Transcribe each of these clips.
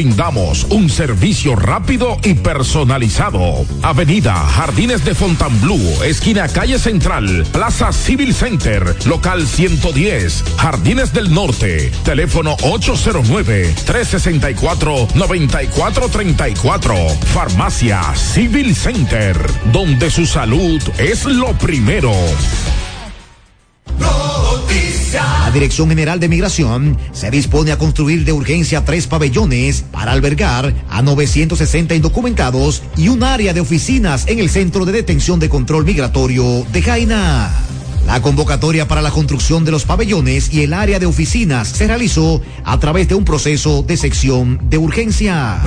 brindamos un servicio rápido y personalizado. Avenida Jardines de Fontainebleau, esquina calle Central, Plaza Civil Center, local 110, Jardines del Norte, teléfono 809-364-9434. Farmacia Civil Center, donde su salud es lo primero. La Dirección General de Migración se dispone a construir de urgencia tres pabellones para albergar a 960 indocumentados y un área de oficinas en el Centro de Detención de Control Migratorio de Jaina. La convocatoria para la construcción de los pabellones y el área de oficinas se realizó a través de un proceso de sección de urgencia.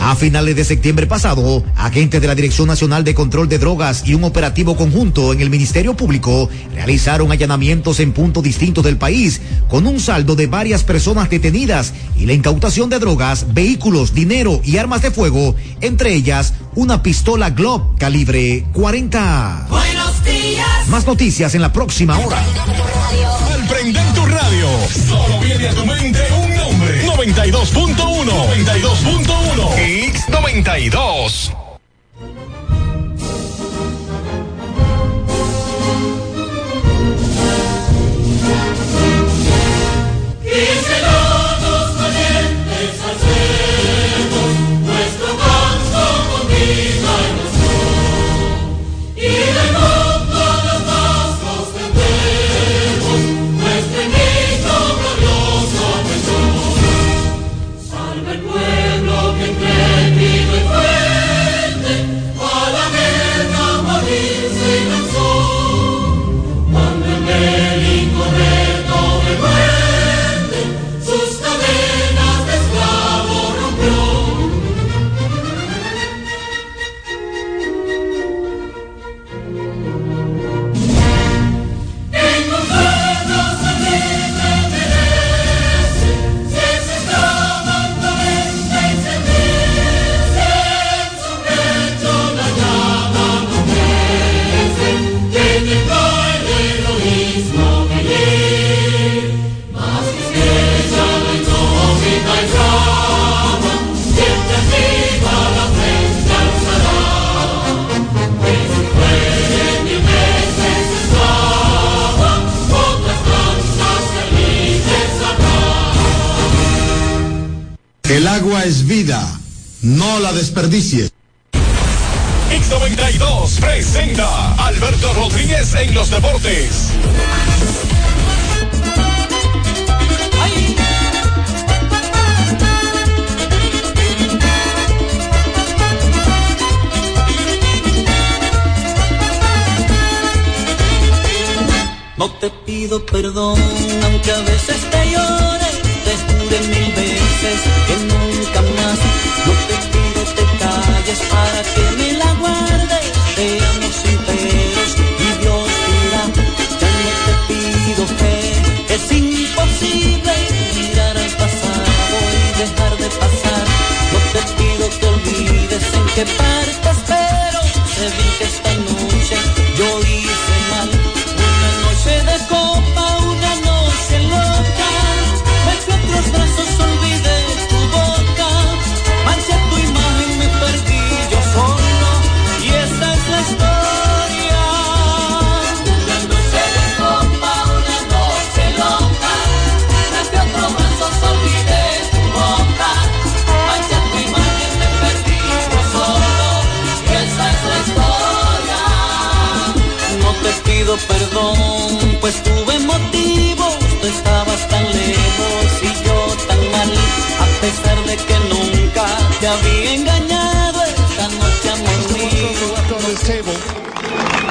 A finales de septiembre pasado, agentes de la Dirección Nacional de Control de Drogas y un operativo conjunto en el Ministerio Público realizaron allanamientos en puntos distintos del país con un saldo de varias personas detenidas y la incautación de drogas, vehículos, dinero y armas de fuego, entre ellas una pistola Glock calibre 40. Buenos días. Más noticias en la próxima hora. Al prender tu radio, solo viene a tu mente un nombre. 92.1. 92.1. X92. Y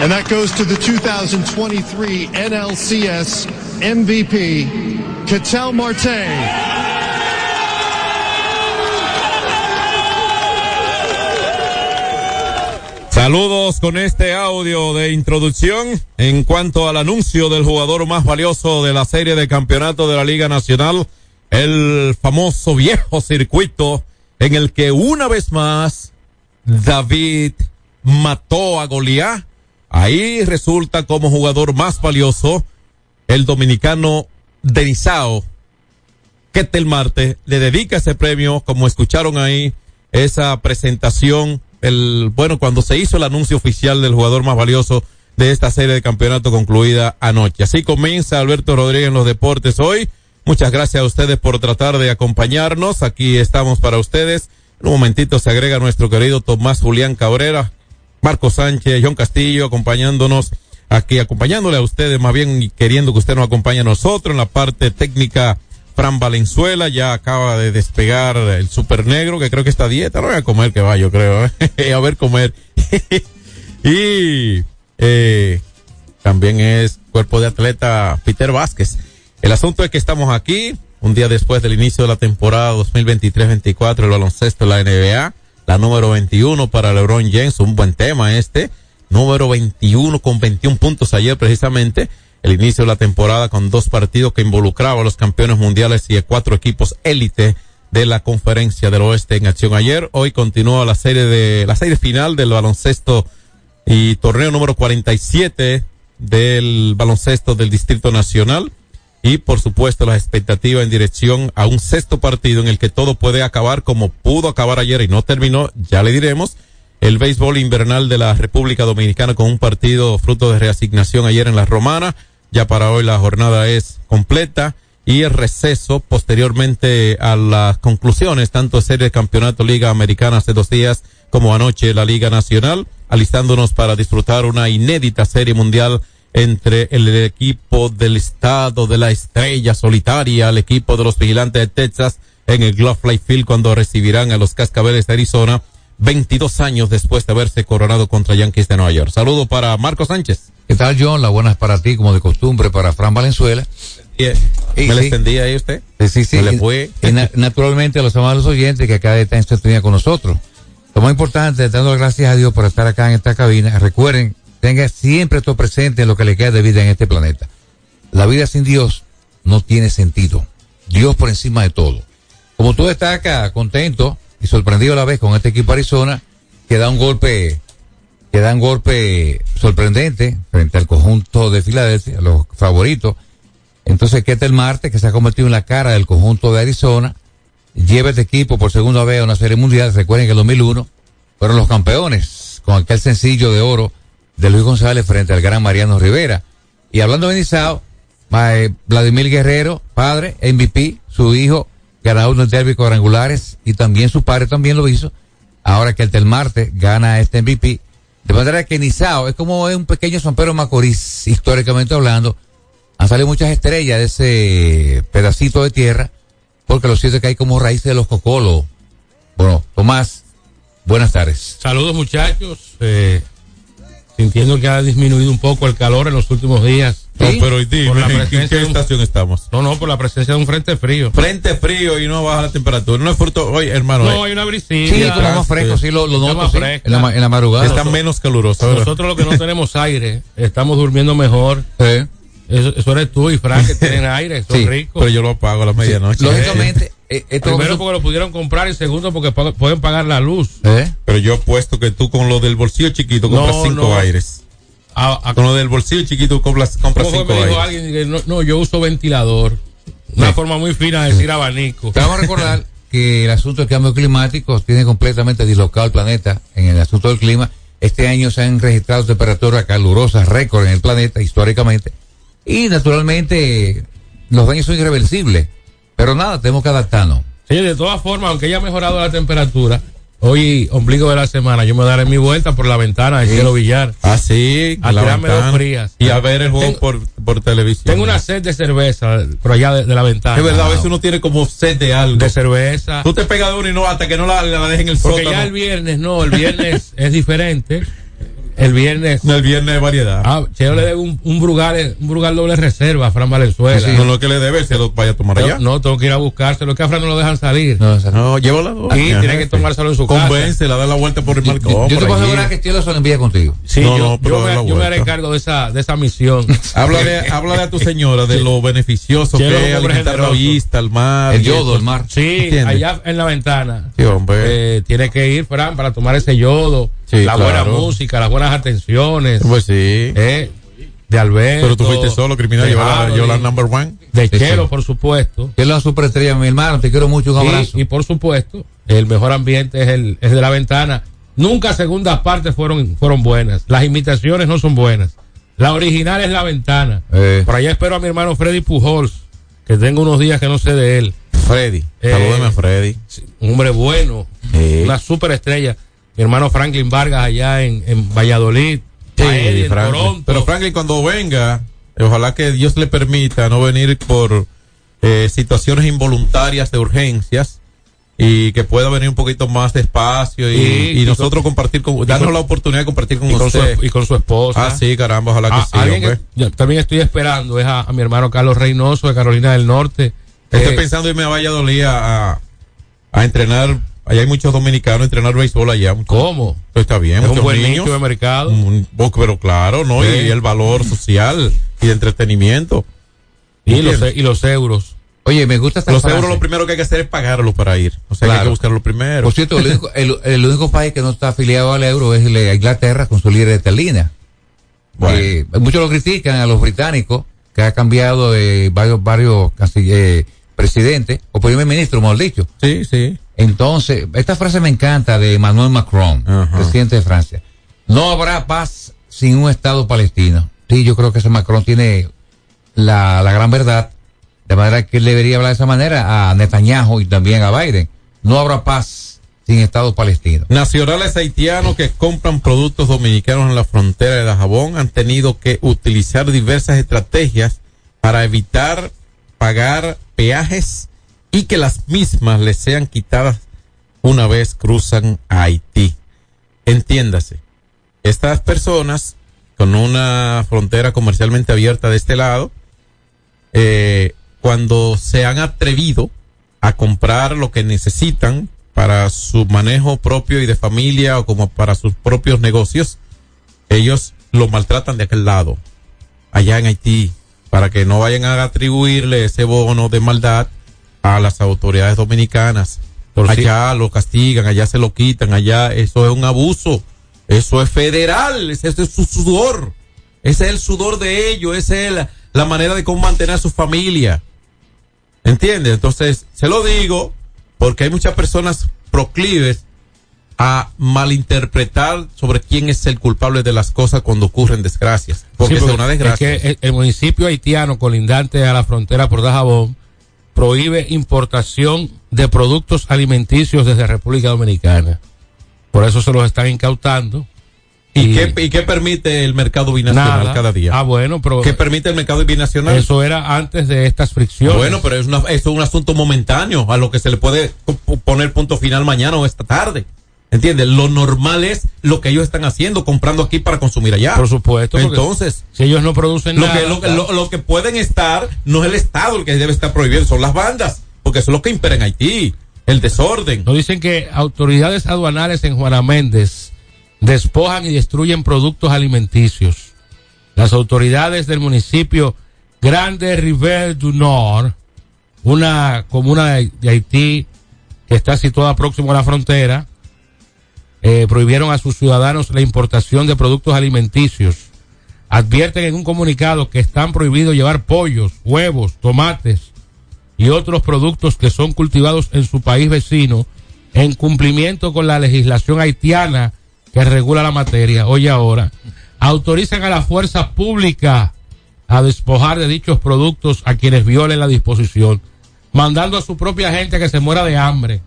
And that goes to the 2023 NLCS MVP, Cattell Marte. Saludos con este audio de introducción en cuanto al anuncio del jugador más valioso de la serie de campeonato de la Liga Nacional, el famoso viejo circuito en el que una vez más David mató a Goliat. Ahí resulta como jugador más valioso el dominicano Denisao Ketel Marte le dedica ese premio, como escucharon ahí, esa presentación, el, bueno, cuando se hizo el anuncio oficial del jugador más valioso de esta serie de campeonato concluida anoche. Así comienza Alberto Rodríguez en los deportes hoy. Muchas gracias a ustedes por tratar de acompañarnos. Aquí estamos para ustedes. En un momentito se agrega nuestro querido Tomás Julián Cabrera, Marco Sánchez, John Castillo, acompañándonos aquí, acompañándole a ustedes, más bien queriendo que usted nos acompañe a nosotros en la parte técnica. Fran Valenzuela ya acaba de despegar el super negro, que creo que está dieta. No voy a comer que va, yo creo. ¿eh? a ver comer. y eh, también es cuerpo de atleta Peter Vázquez. El asunto es que estamos aquí, un día después del inicio de la temporada 2023-24, el baloncesto de la NBA, la número 21 para LeBron James, un buen tema este, número 21 con 21 puntos ayer precisamente, el inicio de la temporada con dos partidos que involucraban a los campeones mundiales y cuatro equipos élite de la conferencia del oeste en acción. Ayer. Hoy continúa la serie de, la serie final del baloncesto y torneo número 47 del baloncesto del Distrito Nacional y por supuesto la expectativa en dirección a un sexto partido en el que todo puede acabar como pudo acabar ayer y no terminó, ya le diremos, el béisbol invernal de la República Dominicana con un partido fruto de reasignación ayer en la Romana, ya para hoy la jornada es completa y el receso posteriormente a las conclusiones, tanto serie de campeonato Liga Americana hace dos días como anoche la Liga Nacional, alistándonos para disfrutar una inédita serie mundial entre el equipo del estado de la estrella solitaria, el equipo de los vigilantes de Texas en el Glove Life Field cuando recibirán a los Cascabeles de Arizona 22 años después de haberse coronado contra Yankees de Nueva York. Saludo para Marco Sánchez. ¿Qué tal, John? La buena es para ti, como de costumbre, para Fran Valenzuela. ¿Me Sí, le extendí ahí usted? Sí, sí, sí. ¿Me le fue? Y na- naturalmente a los amados oyentes que acá están en sintonía con nosotros. Lo más importante, dando las gracias a Dios por estar acá en esta cabina. Recuerden, tenga siempre esto presente en lo que le queda de vida en este planeta. La vida sin Dios no tiene sentido. Dios por encima de todo. Como tú estás acá contento y sorprendido a la vez con este equipo Arizona, que da un golpe, que da un golpe sorprendente frente al conjunto de Filadelfia, los favoritos. Entonces, ¿qué tal Marte, que se ha convertido en la cara del conjunto de Arizona? Lleva este equipo por segunda vez a una serie mundial. Recuerden que en el 2001 fueron los campeones con aquel sencillo de oro de Luis González frente al gran Mariano Rivera. Y hablando de Nizao, eh, Vladimir Guerrero, padre, MVP, su hijo, ganador de derby cuadrangulares y también su padre también lo hizo. Ahora que el Telmarte gana este MVP. De manera que Nizao es como un pequeño San Pedro Macorís, históricamente hablando. Han salido muchas estrellas de ese pedacito de tierra, porque lo cierto es que hay como raíces de los cocolos. Bueno, Tomás, buenas tardes. Saludos muchachos, eh, sintiendo que ha disminuido un poco el calor en los últimos días. No, pero hoy Por la ¿en presencia qué de un- estación estamos? No, no, por la presencia de un frente frío. Frente frío y no baja la temperatura. No es fruto, oye, hermano. No, eh, hay una brisilla. Sí, pero más fresco, sí, lo, lo noto, más sí, en la, en la madrugada. está menos caluroso. ¿verdad? Nosotros lo que no tenemos aire, estamos durmiendo mejor. Sí. Eso, eso eres tú y Frank que tienen aire, son Sí, ricos. Pero yo lo apago a la medianoche. Lógicamente, eh, esto Primero porque lo pudieron comprar y segundo porque pa- pueden pagar la luz. ¿Eh? Pero yo apuesto que tú con lo del bolsillo chiquito compras No, cinco no. aires. A- a- Con lo del bolsillo chiquito compras, compras ¿Cómo cinco me dijo aires. alguien que no, no, yo uso ventilador. Una forma muy fina de decir abanico. Te vamos a recordar que el asunto del cambio climático tiene completamente dislocado el planeta en el asunto del clima. Este año se han registrado temperaturas calurosas récord en el planeta históricamente. Y naturalmente los daños son irreversibles. Pero nada, tenemos que adaptarnos. Sí, de todas formas, aunque haya mejorado la temperatura, hoy, ombligo de la semana, yo me daré mi vuelta por la ventana del cielo billar. Ah, sí. A la tirarme dos frías. Y a ver el juego Tengo- por, por televisión. Tengo una sed de cerveza por allá de, de la ventana. Es verdad, a veces uno tiene como sed de algo. De cerveza. Tú te pegas de uno y no, hasta que no la, la dejen en el Porque sótano. ya el viernes, no, el viernes es diferente. El viernes. El viernes de variedad. Ah, Cheo le debe un, un brugal, un brugal doble reserva a Fran Valenzuela. No lo que le debe, se lo vaya a tomar allá. No, no, tengo que ir a buscárselo. Es que a Fran no lo dejan salir. No, o sea, No, llévala. Sí, tiene que tomárselo en su casa. Convéncela, da la vuelta por el yo, marcón. yo te puedo asegurar que Chelo se lo envía contigo. Sí, No, yo, no, pero yo me, yo haré cargo de esa, de esa misión. Háblale, háblale a tu señora de lo beneficioso Chelo, que es alimentar la vista, el mar. El yodo, el mar. Sí, ¿Entiendes? allá en la ventana. Sí, hombre. Eh, tiene que ir, Fran, para tomar ese yodo. Sí, la claro. buena música, las buenas atenciones. Pues sí. Eh, de Alberto. Pero tú fuiste solo, criminal, llevar la, llevar la number one. de Sí, Chelo, sí. por supuesto. Que es la superestrella, mi hermano. Te quiero mucho. Un abrazo. Y, por supuesto, el mejor ambiente es el es de la ventana. Nunca segundas partes fueron, fueron buenas. Las imitaciones no son buenas. La original es la ventana. Eh. Por allá espero a mi hermano Freddy Pujols, que tengo unos días que no sé de él. Freddy. Eh, Salúdame a Freddy. Un hombre bueno, Sí. una superestrella. Mi hermano Franklin Vargas allá en, en Valladolid. Sí, a él en Franklin. Toronto. Pero Franklin, cuando venga, eh, ojalá que Dios le permita no venir por eh, situaciones involuntarias de urgencias y que pueda venir un poquito más despacio y, Y- y y nosotros compartir con, darnos con- la oportunidad de compartir con y, con su, y con su esposa. Ah, sí, caramba, ojalá que A- sí, que yo también estoy esperando es a, a mi hermano Carlos Reynoso de Carolina del Norte. Estoy Eh, pensando irme a Valladolid a, a entrenar. Allá hay muchos dominicanos entrenar béisbol allá. ¿Cómo? Está bien, Es un muchos buen niños. nicho de mercado. Un- pero claro, ¿no? Sí. Y el valor social y de entretenimiento. Y los, ¿Entiendes? y los euros. Oye, me gusta esta Los frase. euros lo primero que hay que hacer es pagarlo para ir. O sea, que hay Claro. que buscarlo primero. Por cierto, el único, el, el único país que no está afiliado al euro es la Inglaterra con su líder esterlina. Bueno. Eh, muchos lo critican a los británicos, que ha cambiado de varios, varios casi, eh, presidentes, o primer ministro, mejor dicho. Sí, sí. Entonces, esta frase me encanta de Emmanuel Macron, presidente de Francia. No habrá paz sin un Estado palestino. Sí, yo creo que ese Macron tiene la, la gran verdad, de manera que él debería hablar de esa manera a Netanyahu y también a Biden. No habrá paz sin Estado palestino. Nacionales haitianos que compran productos dominicanos en la frontera de Dajabón han tenido que utilizar diversas estrategias para evitar pagar peajes y que las mismas les sean quitadas una vez cruzan a Haití. Entiéndase, estas personas con una frontera comercialmente abierta de este lado, eh, cuando se han atrevido a comprar lo que necesitan para su manejo propio y de familia o como para sus propios negocios, ellos lo maltratan de aquel lado, allá en Haití, para que no vayan a atribuirle ese bono de maldad a las autoridades dominicanas. Por allá lo castigan, allá se lo quitan, allá eso es un abuso, eso es federal, ese ese es su sudor, ese es el sudor de ellos, esa es la, la manera de cómo mantener a su familia. ¿Entiendes? Entonces, se lo digo porque hay muchas personas proclives a malinterpretar sobre quién es el culpable de las cosas cuando ocurren desgracias. Porque Sí, es una desgracia. es que el, el municipio haitiano colindante a la frontera por Dajabón prohíbe importación de productos alimenticios desde República Dominicana. Por eso se los están incautando. ¿Y, qué, ¿Y qué permite el mercado binacional Nada. cada día? Ah, bueno, pero ¿Qué permite el mercado binacional? eso era antes de estas fricciones. Bueno, pero es, una, es un asunto momentáneo a lo que se le puede po- poner punto final mañana o esta tarde. ¿Entiendes? Lo normal es lo que ellos están haciendo, comprando aquí para consumir allá. Por supuesto. Entonces, si ellos no producen lo nada. que, lo, que- lo- lo que pueden estar no es el Estado el que debe estar prohibiendo, son las bandas, porque eso es lo que impera en Haití, el desorden. Nos dicen que autoridades aduanales en Juana Méndez despojan y destruyen productos alimenticios. Las autoridades del municipio Grande River du Nord, una comuna de Haití que está situada próximo a la frontera, eh, prohibieron a sus ciudadanos la importación de productos alimenticios. Advierten en un comunicado que están prohibidos llevar pollos, huevos, tomates, y otros productos que son cultivados en su país vecino en cumplimiento con la legislación haitiana que regula la materia. Hoy ahora autorizan a la fuerza pública a despojar de dichos productos a quienes violen la disposición, mandando a su propia gente que se muera de hambre.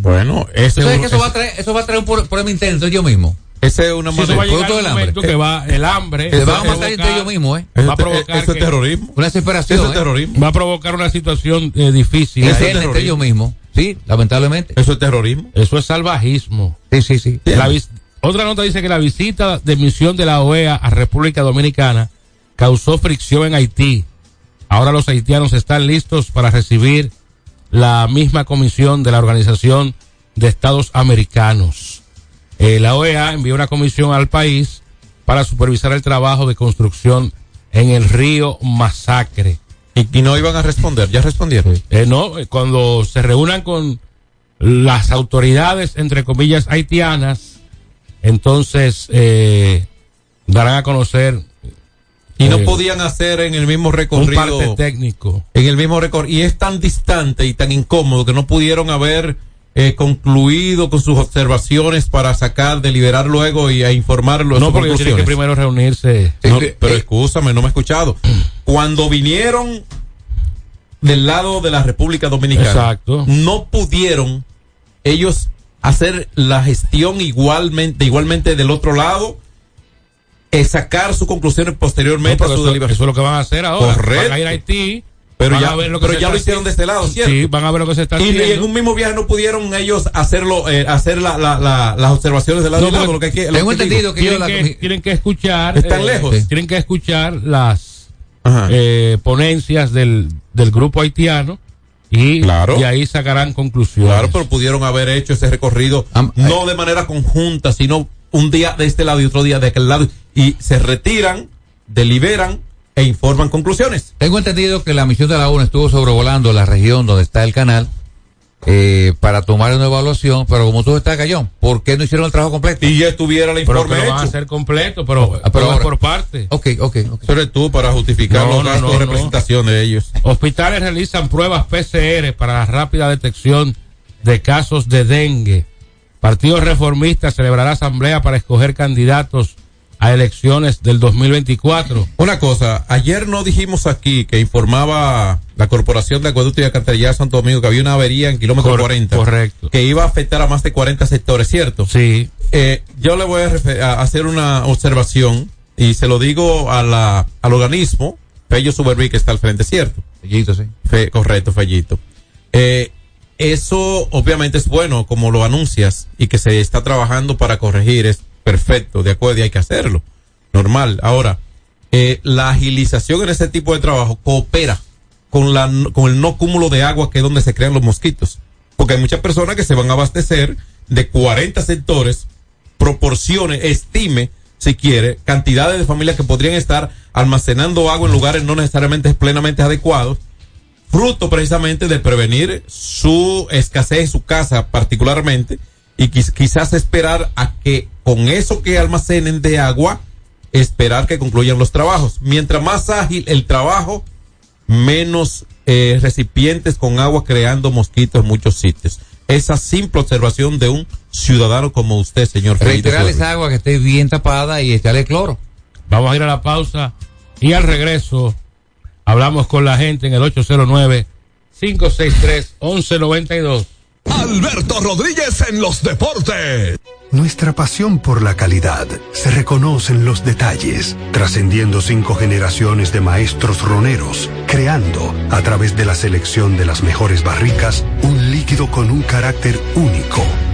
Bueno, ¿Tú ese, sabes es que eso va a traer, eso va a traer un pro- problema entre ellos mismos? ese es una manera. llegar producto del hambre. que va el hambre, Se va a matar entre ellos mismos, ¿eh? Eso, va a es- provocar eso es terrorismo. Una desesperación. Eso es ¿eh? terrorismo. va a provocar una situación eh, difícil. Eso es entre terrorismo. ellos mismos. Sí, lamentablemente. Eso es terrorismo. Eso es salvajismo. Sí, sí, sí. La otra nota dice que la visita de misión de la OEA a República Dominicana causó fricción en Haití. Ahora los haitianos están listos para recibir la misma comisión de la Organización de Estados Americanos. Eh, la OEA envió una comisión al país para supervisar el trabajo de construcción en el río Masacre. Y, y no iban a responder, ya respondieron. Eh, no, eh, cuando se reúnan con las autoridades, entre comillas, haitianas, entonces eh, darán a conocer Y no Eh, podían hacer en el mismo un recorrido. parte técnico. en el mismo récord y es tan distante y tan incómodo que no pudieron haber eh, concluido con sus observaciones para sacar, deliberar luego y a informarlo. No, porque tienen que primero reunirse. No, Eh, pero eh, escúchame, no me he escuchado. Cuando vinieron del lado de la República Dominicana, Exacto. no pudieron ellos hacer la gestión igualmente, igualmente del otro lado, eh, sacar sus conclusiones No, posteriormente porque a su eso, deliberación. eso es lo que van a hacer ahora. Correcto. Van a ir a Haití. Pero van ya, a ver lo que pero se ya está lo hicieron de este lado, ¿cierto? Sí, van a ver lo que se está Y, y haciendo. en un mismo viaje no pudieron ellos hacerlo, eh, hacer la, la, la- las observaciones del lado No, y lado, porque lo que hay que- lo Tengo que entendido que tienen, que, tienen que escuchar. Están lejos. Tienen que escuchar las eh, ponencias del, del grupo haitiano y Claro. de ahí sacarán conclusiones. Claro, pero pudieron haber hecho ese recorrido Am- no de manera conjunta, sino un día de este lado y otro día de aquel lado. Y se retiran, deliberan e informan conclusiones. Tengo entendido que la misión de la ONU estuvo sobrevolando la región donde está el canal eh, para tomar una evaluación, pero como tú estás callón, ¿por qué no hicieron el trabajo completo? Y ya estuviera el pero que informe lo van a hecho. hacer completo, pero, Ah, pero ahora- por parte. Ok, ok, ok. Tú para justificar No, los no, gastos no, de no. representación de ellos. Hospitales realizan pruebas PCR para la rápida detección de casos de dengue. Partido Reformista celebrará asamblea para escoger candidatos a elecciones del 2024. Una cosa, ayer no dijimos aquí que informaba la Corporación de Acueducto y Alcantarillado Santo Domingo que había una avería en kilómetro Cor- 40. correcto. Que iba a afectar a más de 40 sectores, ¿cierto? Sí. Eh, yo le voy a, hacer una observación y se lo digo a la, al organismo, Fello Supervi, que está al frente, ¿cierto? Bellito, sí. Fe- correcto, Fellito. Eh, eso obviamente es bueno, como lo anuncias, y que se está trabajando para corregir, es perfecto, de acuerdo, y hay que hacerlo. Normal. Ahora, eh, la agilización en ese tipo de trabajo coopera con, la, con el no cúmulo de agua que es donde se crean los mosquitos. Porque hay muchas personas que se van a abastecer de 40 sectores, proporcione, estime, si quiere, cantidades de familias que podrían estar almacenando agua en lugares no necesariamente plenamente adecuados, fruto precisamente de prevenir su escasez en su casa particularmente y quiz- quizás esperar a que con eso que almacenen de agua, esperar que concluyan los trabajos. Mientras más ágil el trabajo, menos eh, recipientes con agua creando mosquitos en muchos sitios. Esa simple observación de un ciudadano como usted, señor Reiterar esa agua que esté bien tapada y echarle cloro. Vamos a ir a la pausa y al regreso hablamos con la gente en el 809-563-1192. Alberto Rodríguez en los deportes. Nuestra pasión por la calidad se reconoce en los detalles, trascendiendo cinco generaciones de maestros roneros, creando, a través de la selección de las mejores barricas, un líquido con un carácter único,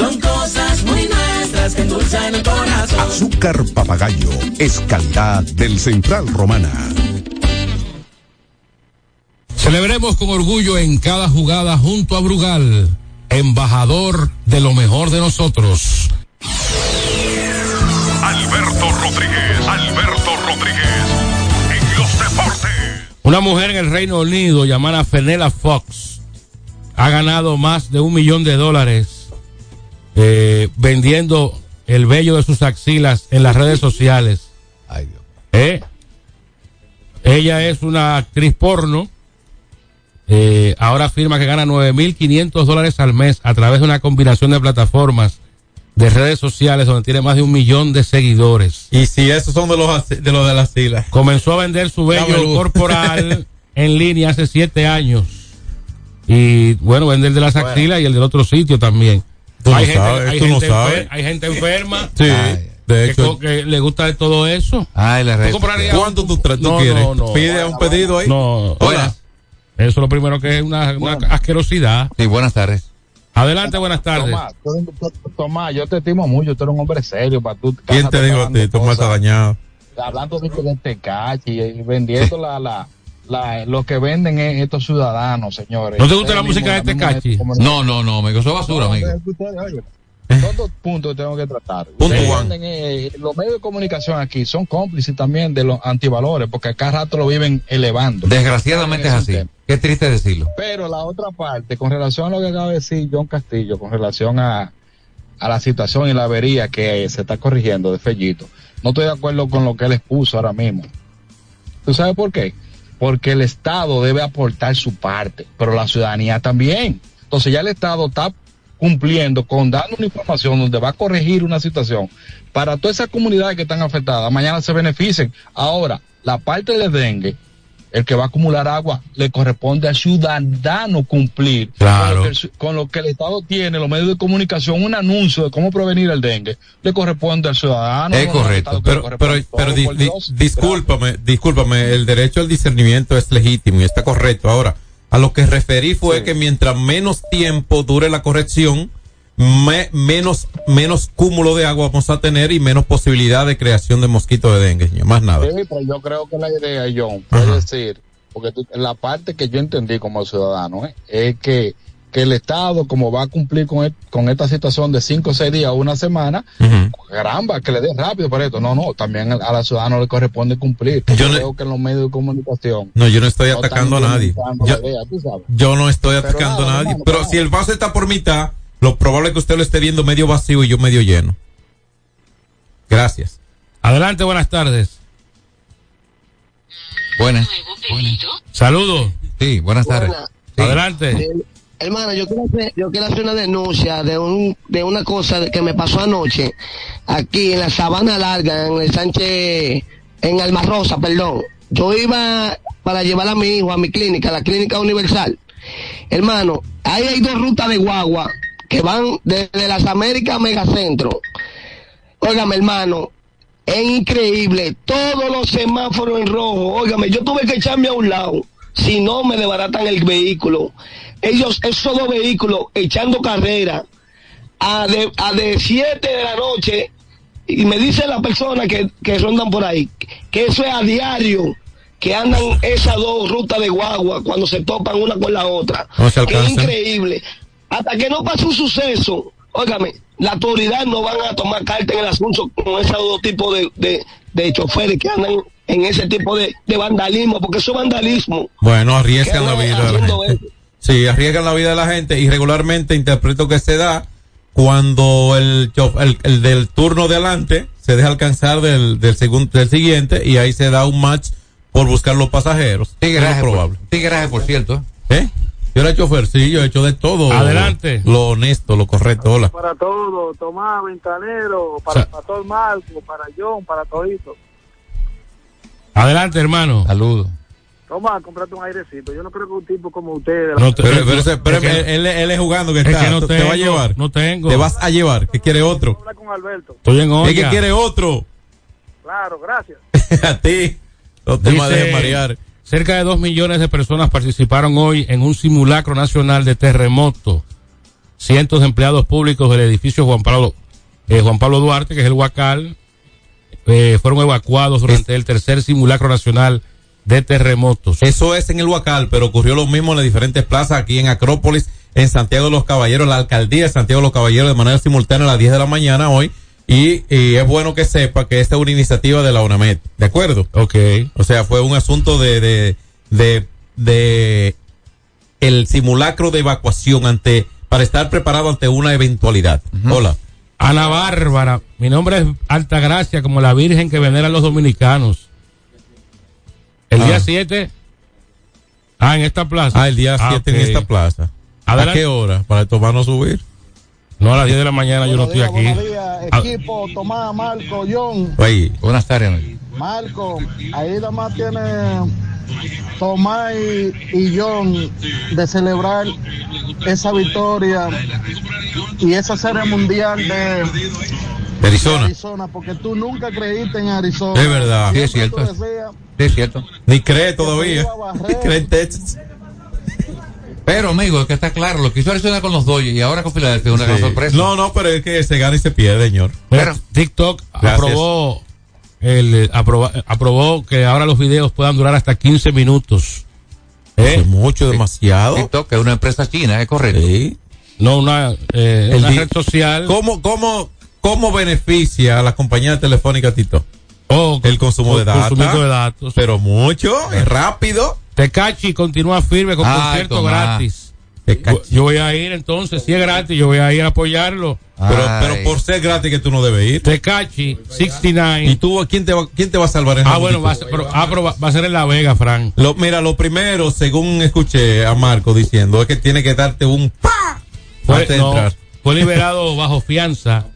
Son cosas muy nuestras que endulzan el corazón. Azúcar papagayo es calidad del Central Romana. Celebremos con orgullo en cada jugada junto a Brugal, embajador de lo mejor de nosotros. Alberto Rodríguez, Alberto Rodríguez, en los deportes. Una mujer en el Reino Unido llamada Fenella Fox ha ganado más de un millón de dólares eh, vendiendo el vello de sus axilas en las redes sociales. ¿Eh? Ella es una actriz porno. Eh, ahora afirma que gana 9.500 dólares al mes a través de una combinación de plataformas de redes sociales donde tiene más de un millón de seguidores. Y si esos son de los de los de las islas. Comenzó a vender su vello corporal en línea hace siete años. Y bueno, vende el de las axilas y el del otro sitio también. Tú no hay, gente, sabes, hay tú no gente sabes. enfer- hay gente enferma. Sí, de que hecho. co- que le gusta de todo eso. Ay, la comprarías ¿Cuánto tú, tú No, quieres? no, no. Pide un pedido ahí. No, Hola. Eso es lo primero que es una, una asquerosidad. Sí, buenas tardes. Adelante, buenas tardes. Tomás, tú- tú- Tomás, yo te estimo mucho, tú eres un hombre serio. Para tú, ¿Quién te dijo a ti? Tomás está dañado. Hablando de, de Tecachi y vendiendo la, la, la, lo que venden es estos ciudadanos, señores. ¿No te gusta la música de Tecachi? comunidad- No, no, no, me gustó basura, No, amigo. oye, Son dos puntos que tengo que tratar. Punto venden, eh, los medios de comunicación aquí son cómplices también de los antivalores, porque a cada rato lo viven elevando. Desgraciadamente es así. Qué triste decirlo. Pero la otra parte, con relación a lo que acaba de decir John Castillo, con relación a, a la situación y la avería que se está corrigiendo de Fellito, no estoy de acuerdo con lo que él expuso ahora mismo. ¿Tú sabes por qué? Porque el Estado debe aportar su parte, pero la ciudadanía también. Entonces ya el Estado está cumpliendo con dando una información donde va a corregir una situación para todas esas comunidades que están afectadas, mañana se beneficien. Ahora, la parte del dengue, el que va a acumular agua, le corresponde al ciudadano cumplir Claro. con, lo que el, ci- con lo que el Estado tiene, los medios de comunicación, un anuncio de cómo prevenir el dengue, le corresponde al ciudadano. Es correcto. Pero, pero, pero di- di- discúlpame, discúlpame, el derecho al discernimiento es legítimo y está correcto. Ahora, a lo que referí fue que mientras menos tiempo dure la corrección, me- menos, menos cúmulo de agua vamos a tener y menos posibilidad de creación de mosquitos de dengue. Más nada. Sí, pero yo creo que la idea, John, puede decir, porque tú- la parte que yo entendí como ciudadano, ¿eh? es que, que el Estado, como va a cumplir con, e- con esta situación de cinco o seis días o una semana, caramba, que le dé rápido para esto. No, no, también a, la ciudadana le corresponde cumplir. Yo, creo que en los medios de comunicación. No, yo no estoy no atacando a nadie. Yo, idea, no estoy atacando nada, a nadie. hermano, pero nada. si el vaso está por mitad, lo probable es que usted lo esté viendo medio vacío y yo medio lleno. Gracias. Adelante, buenas tardes. Buenas. Saludos. Sí, buenas tardes. Adelante. Eh, hermano, yo quiero, hacer, yo quiero hacer una denuncia de, un, de una cosa que me pasó anoche aquí en la Sabana Larga, en el Sánchez, en Alma Rosa, perdón. Yo iba para llevar a mi hijo a mi clínica, la clínica universal. Hermano, ahí hay dos rutas de guagua que van desde las Américas a Megacentro. Óigame, hermano, es increíble. Todos los semáforos en rojo. Óigame, yo tuve que echarme a un lado si no me desbaratan el vehículo. Ellos, esos dos vehículos echando carrera a de, a de 7 de la noche y me dice la persona que, que rondan por ahí que eso es a diario que andan esas dos rutas de guagua cuando se topan una con la otra. No se que es increíble. Hasta que no pase un suceso, óigame, la autoridad no van a tomar carta en el asunto con esos dos tipos de, de, de choferes que andan en ese tipo de, de vandalismo, porque eso es vandalismo. Bueno, arriesgan la ¿Qué vida de la haciendo gente. Sí, arriesgan la vida de la gente y regularmente interpreto que se da cuando el, el, el del turno de adelante se deja alcanzar del, del, segundo, del siguiente y ahí se da un match por buscar los pasajeros. Tigreaje, Es lo probable. por, tigreaje, por cierto. ¿Eh? Yo era chofer, sí, yo he hecho de todo. Adelante. Lo honesto, lo correcto, hola. Para todo, Tomás, Ventanero, para, para todo el Marco, para John, para todito. Adelante, hermano. Saludos. Tomás, comprate un airecito. Yo no creo que un tipo como usted... No te- pero, pero ese- pero es que- él, él- él es jugando que es está. que no te va a tengo, llevar. no tengo. Te vas a llevar. que quiere otro? con Alberto. Estoy en Es que olla. quiere otro. Claro, gracias. a ti. No te Dice, dejes marear. Cerca de dos millones de personas participaron hoy en un simulacro nacional de terremoto. Cientos de empleados públicos del edificio Juan Pablo, eh, Juan Pablo Duarte, que es el Huacal, eh, fueron evacuados durante el tercer simulacro nacional de terremotos. Eso es en el Huacal, pero ocurrió lo mismo en las diferentes plazas aquí en Acrópolis, en Santiago de los Caballeros, la alcaldía de Santiago de los Caballeros de manera simultánea a las 10 de la mañana hoy. Y, y es bueno que sepa que esta es una iniciativa de la UNAMED. ¿De acuerdo? Ok. O sea, fue un asunto de, de, de, de el simulacro de evacuación ante, para estar preparado ante una eventualidad. Hola. Ana Bárbara, mi nombre es Altagracia, como la Virgen que veneran los dominicanos. El Ah. día 7. Ah, en esta plaza. Ah, el día 7 ok. en esta plaza. ¿A qué hora? Para tomarnos subir. No, a las 10 de la mañana yo no estoy aquí. Buenos días, equipo, Tomás, Marco, John. Oye. Buenas tardes. Marco, ahí nada más tiene Tomás y, y John de celebrar esa victoria y esa serie mundial de De Arizona. Arizona, porque tú nunca creíste en Arizona. Es verdad. Sí, es cierto. decías, Sí, es cierto. Ni cree todavía. Ni cree en Texas. Pero, amigo, es que está claro, lo que hizo Arizona con los Dodgers y ahora con Filadelfia es una gran Sí. sorpresa. No, no, pero es que se gana y se pierde, señor. Mira, TikTok Gracias. aprobó el eh, aprobó que ahora los videos puedan durar hasta 15 minutos. ¿Eh? Es mucho, demasiado. TikTok es una empresa china, es correcto. Sí. No una, eh, una red social. ¿Cómo, cómo, cómo beneficia a la compañía telefónica Tito? Oh, El consumo de datos. consumo de datos. Pero mucho, es rápido. Tecachi continúa firme con Ay, concierto gratis. Tecachi. Yo voy a ir entonces, si es gratis, yo voy a ir a apoyarlo. Pero, por ser gratis que tú no debes ir. Tecachi, ¿Y 69. tú quién te va, quién te va a salvar en Ah, bueno, va a, ser, pero- ah, pero va, va a ser en La Vega, Frank. Lo, mira, lo primero, según escuché a Marco diciendo, es que tiene que darte un pa Fue, no, entrar. fue liberado bajo fianza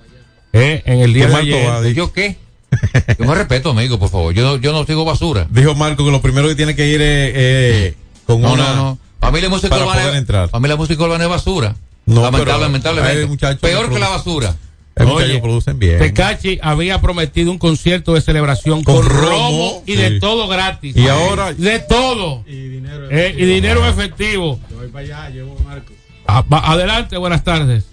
eh, en el día ¿Qué de ayer. va? ¿Yo qué? Yo me respeto, amigo, por favor. Yo no, yo no sigo basura. Dijo Marco que lo primero que tiene que ir es eh, con No, una... no, no. Para mí la música Para poder entrar. Para mí la música urbana es basura. No, Lamentable- lamentablemente. hay muchachos que Peor que la basura. Oye, producen bien. Tecachi había prometido un concierto de celebración con, Con romo, romo, y de todo gratis. Y ahora- De todo. Y dinero, y dinero efectivo. Ah, va- adelante, buenas tardes.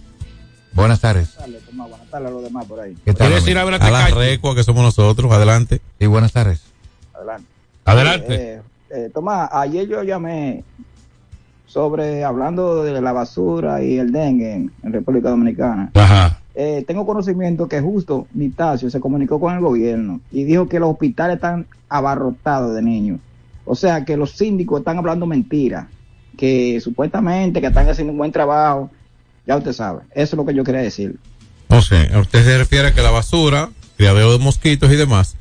Buenas tardes. Buenas tardes a los demás por ahí. ¿Qué tal? ¿Quieres amigo? ir a ver a A la Tecachi? recua que somos nosotros, adelante. Sí, buenas tardes. Adelante. Adelante. Eh, eh, Tomás, ayer yo llamé sobre hablando de la basura y el dengue en, en República Dominicana. Ajá. Eh, tengo conocimiento que justo Nictasio se comunicó con el gobierno y dijo que los hospitales están abarrotados de niños. O sea, que los síndicos están hablando mentiras, que supuestamente que están haciendo un buen trabajo. Ya usted sabe, eso es lo que yo quería decir. No sé, a usted se refiere a que la basura, criadero de mosquitos y demás,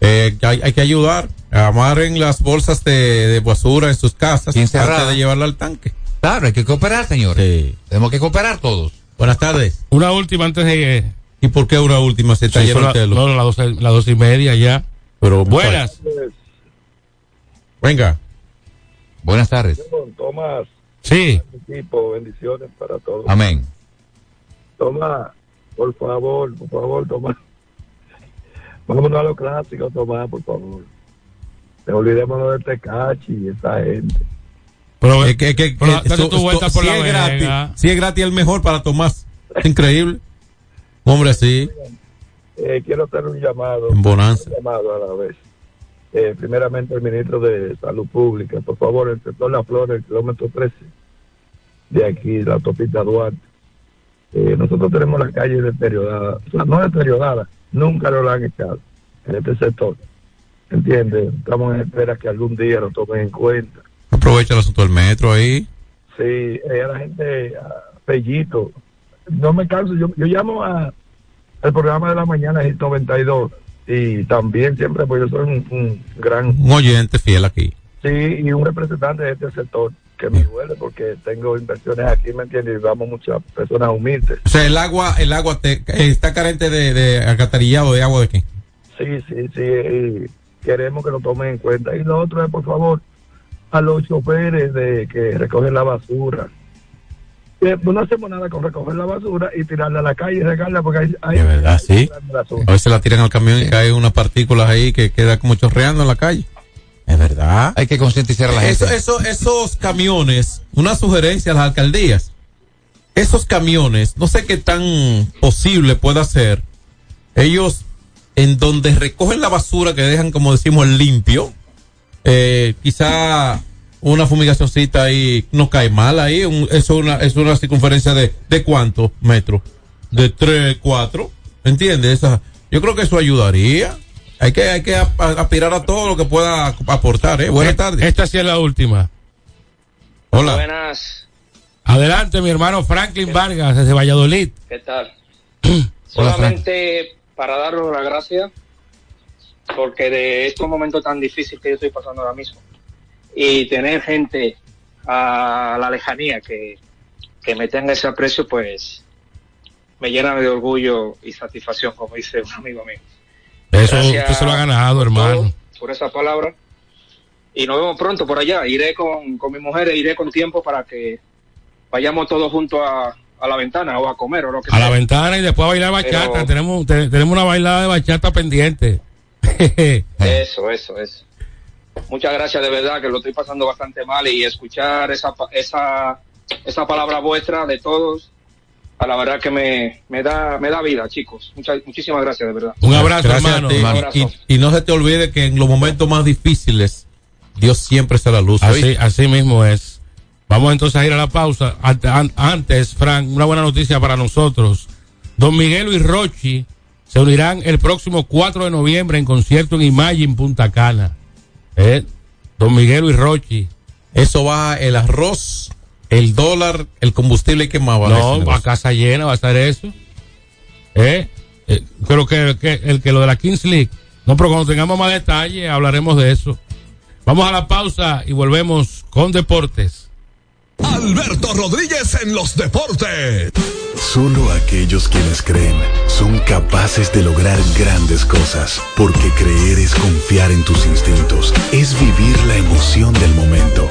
eh, hay, hay que ayudar. Amarren las bolsas de, de basura en sus casas antes de llevarla al tanque. Claro, hay que cooperar, señores. Sí. Tenemos que cooperar todos. Buenas tardes. Una última antes de. ¿Y por qué una última? Se está Sí, el no, las dos, las dos y media ya. Pero Buenas. Venga. Buenas tardes. Tomás, Sí. equipo, bendiciones para todos. Amén. Tomás, por favor, por favor, Tomás. Vámonos a lo clásico, Tomás, por favor. olvidémonos de Tecachi y esa gente. Pero es que, que- pero que tu vuelta por si la es gratis, si es gratis el mejor para Tomás. Es increíble. Hombre, sí. Eh, quiero hacer un llamado, En bonanza. un llamado a la vez. Eh, primeramente, el ministro de Salud Pública, por favor, el sector La Flor, el kilómetro 13, de aquí, la autopista Duarte. Eh, nosotros tenemos las calles deterioradas, o sea, no deterioradas, nunca lo han echado en este sector. ¿Entiendes? Estamos en espera que algún día lo tomen en cuenta. Aprovecha el asunto del metro ahí. Sí, eh, a la gente, a Pellito, no me canso, yo, yo llamo a el programa de la mañana, es 92, y también siempre, pues yo soy un, un gran, Un oyente fiel aquí. sí, y un representante de este sector, que me duele porque tengo inversiones aquí, ¿me entiendes? Y vamos muchas personas humildes. O sea, el agua, el agua te, está carente de, de alcantarillado, de agua de qué? Sí, sí, sí, y queremos que lo tomen en cuenta. Y lo otro es, por favor, a los choferes de que recogen la basura. No hacemos nada con recoger la basura y tirarla a la calle y regarla porque hay... hay De verdad, sí. A veces la tiran al camión y caen unas partículas ahí que queda como chorreando en la calle. Es verdad. Hay que concientizar a la Eso, gente. eso, esos camiones, una sugerencia a las alcaldías. Esos camiones, no sé qué tan posible pueda ser. Ellos, en donde recogen la basura que dejan, como decimos, limpio, eh, quizá una fumigacioncita ahí no cae mal ahí. un- eso es una, es una circunferencia de, ¿de cuántos metros? De 3, 4. ¿Entiendes? Esa, yo creo que eso ayudaría. Hay que, hay que aspirar a todo lo que pueda aportar, ¿eh? Buenas tardes. Esta sí es la última. Hola. Buenas, Adelante, mi hermano Franklin Vargas, desde Valladolid. ¿qué tal? Hola, Solamente para daros las gracias, porque de estos momentos tan difíciles que yo estoy pasando ahora mismo, y tener gente a la lejanía que, que me tenga ese aprecio, pues me llena de orgullo y satisfacción, como dice un amigo mío. Eso Gracias usted se lo ha ganado, hermano. por esa palabra. Y nos vemos pronto por allá. Iré con, con mi mujer e iré con tiempo para que vayamos todos juntos a, a la ventana o a comer o lo que A la sea. ventana y después a bailar bachata. Pero- Tenemos, te- tenemos una bailada de bachata pendiente. Eso, eso, eso. Muchas gracias de verdad que lo estoy pasando bastante mal y escuchar esa, pa- esa, esa palabra vuestra de todos, a la verdad que me, me da, me da vida, chicos. Muchas, muchísimas gracias de verdad. Un abrazo, Gracias hermano. ti. Y- abrazo. Y, y no se te olvide que en los momentos más difíciles, Dios siempre está a la luz. Así, así mismo es. Vamos entonces a ir a la pausa. Ante- an- Antes, Frank, una buena noticia para nosotros. Don Miguel y Rochi se unirán el próximo 4 de noviembre en concierto en Imagine Punta Cana. ¿Eh? Don Miguel y Rochi. Eso va el arroz, el dólar, el combustible que más va No, a casa llena va a estar eso. ¿Eh? Eh, creo que, que el que lo de la Kings League. No, pero cuando tengamos más detalles hablaremos de eso. Vamos a la pausa y volvemos con deportes. Alberto Rodríguez en los deportes. Solo aquellos quienes creen son capaces de lograr grandes cosas, porque creer es confiar en tus instintos, es vivir la emoción del momento,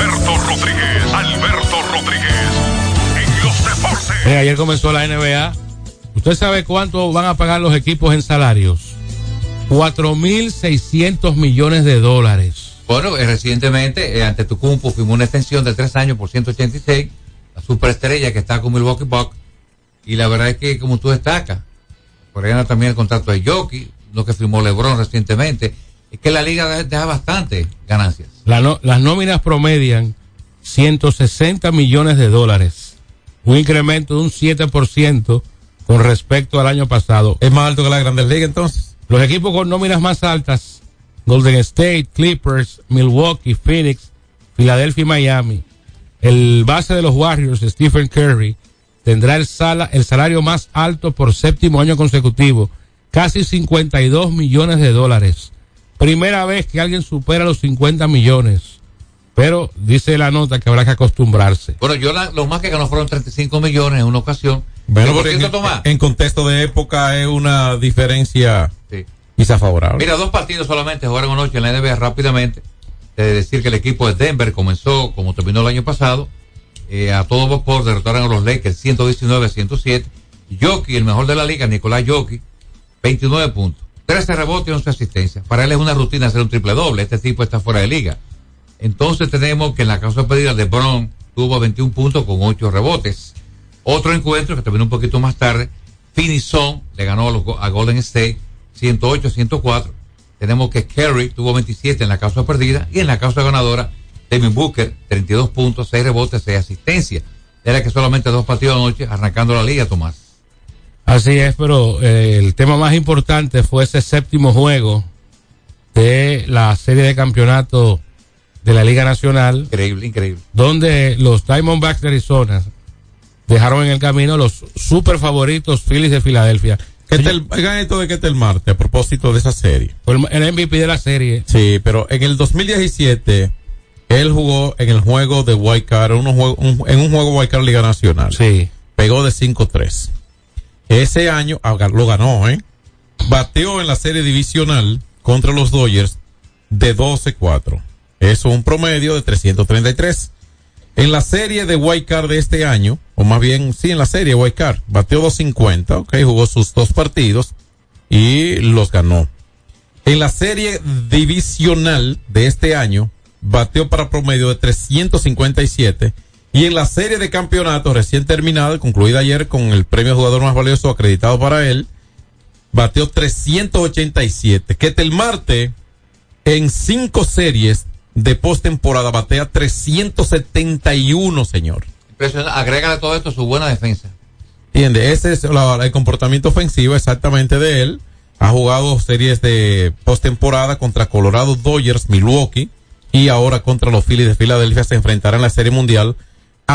Alberto Rodríguez, Alberto Rodríguez, en los deportes. Eh, ayer comenzó la NBA. ¿Usted sabe cuánto van a pagar los equipos en salarios? 4.600 millones de dólares. Bueno, eh, recientemente, eh, ante Tucumpo, firmó una extensión de tres años por 186, la superestrella que está con Milwaukee Bucks. Y la verdad es que, como tú destacas, por ahí anda también el contrato de Jockey, lo que firmó LeBron recientemente, es que la liga deja, bastante ganancias. La no- las nóminas promedian 160 millones de dólares, un incremento de un 7% con respecto al año pasado. Es más alto que la Grandes Ligas entonces. Los equipos con nóminas más altas, Golden State, Clippers, Milwaukee, Phoenix, Filadelfia y Miami. El base de los Warriors, Stephen Curry, tendrá el, sala- el salario más alto por séptimo año consecutivo, casi 52 millones de dólares. Primera vez que alguien supera los 50 millones. Pero dice la nota que habrá que acostumbrarse. Bueno, yo la- lo más que ganó fueron 35 millones en una ocasión. Bueno, por en, cierto, Tomás, en contexto de época es una diferencia Sí. quizá favorable. Mira, dos partidos solamente jugaron anoche en la NBA rápidamente. De decir que el equipo de Denver comenzó como terminó el año pasado. eh, a todo vapor derrotaron a los Lakers 119 a 107. Jockey, el mejor de la liga, Nicolás Jockey, 29 puntos. 13 rebotes y 11 asistencias. Para él es una rutina hacer un triple doble. Este tipo está fuera de liga. Entonces tenemos que en la causa perdida de Brown tuvo 21 puntos con 8 rebotes. Otro encuentro que terminó un poquito más tarde. Finison le ganó a Golden State 108-104. Tenemos que Kerry tuvo 27 en la causa perdida y en la causa ganadora Devin Booker 32 puntos, 6 rebotes, 6 asistencias. Era que solamente dos partidos anoche arrancando la liga, Tomás. Así es, pero eh, el tema más importante fue ese séptimo juego de la serie de campeonato de la Liga Nacional, Increíble, increíble. donde los Diamondbacks de Arizona dejaron en el camino los super favoritos Phillies de Filadelfia. ¿Qué tal, oigan esto de que el martes a propósito de esa serie. El, el MVP de la serie. Sí, pero en el 2017 él jugó en el juego de White Card, un- en un juego White Card Liga Nacional. Sí. Pegó de 5-3. Ese año ah, lo ganó, ¿eh? Bateó en la serie divisional contra los Dodgers de 12-4. Eso un promedio de 333. En la serie de White Card de este año, o más bien, sí, en la serie White Card, bateó 250, ok, jugó sus dos partidos y los ganó. En la serie divisional de este año, bateó para promedio de 357. Y en la serie de campeonatos recién terminada, concluida ayer con el premio jugador más valioso acreditado para él, bateó 387. Que el Marte, en cinco series de postemporada, batea 371, señor. Impresionante. Agrégale todo esto su buena defensa. ¿Entiende? Ese es la- el comportamiento ofensivo exactamente de él. Ha jugado series de postemporada contra Colorado Dodgers, Milwaukee y ahora contra los Phillies de Filadelfia se enfrentarán en la Serie Mundial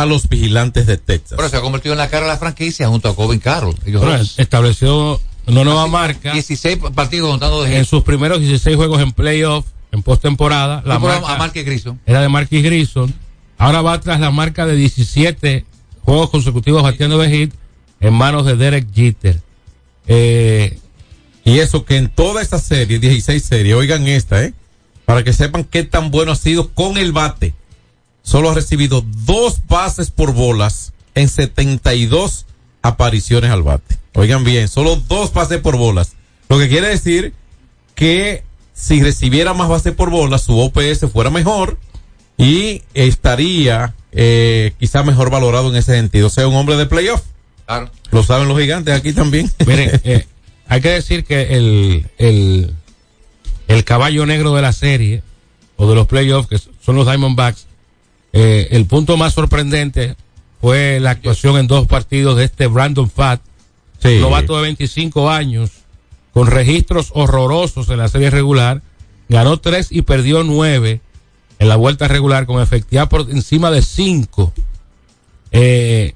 a los vigilantes de Texas. Pero se ha convertido en la cara de la franquicia junto a Covin Carroll. Ellos Bueno, dos. estableció una nueva marca. 16 partidos contando de En gente. sus primeros 16 juegos en playoff, en postemporada, la marca a Marquez Grison. era de Marquis Grison. Ahora va tras la marca de 17 juegos consecutivos bateando de hit en manos de Derek Jeter. Eh, Y eso que en toda esta serie, 16 series, oigan esta, ¿eh? Para que sepan qué tan bueno ha sido con el bate. Solo ha recibido dos pases por bolas en 72 apariciones al bate. Oigan bien, solo dos pases por bolas. Lo que quiere decir que si recibiera más bases por bolas, su OPS fuera mejor y estaría eh, quizá mejor valorado en ese sentido. O sea, un hombre de playoff. Claro. Lo saben los gigantes aquí también. Miren, eh, hay que decir que el, el, el caballo negro de la serie, o de los playoffs, que son los Diamondbacks, eh, el punto más sorprendente fue la actuación en dos partidos de este Brandon Fat, Sí. novato de 25 años, con registros horrorosos en la serie regular, ganó tres y perdió nueve en la vuelta regular con efectividad por encima de cinco. Eh,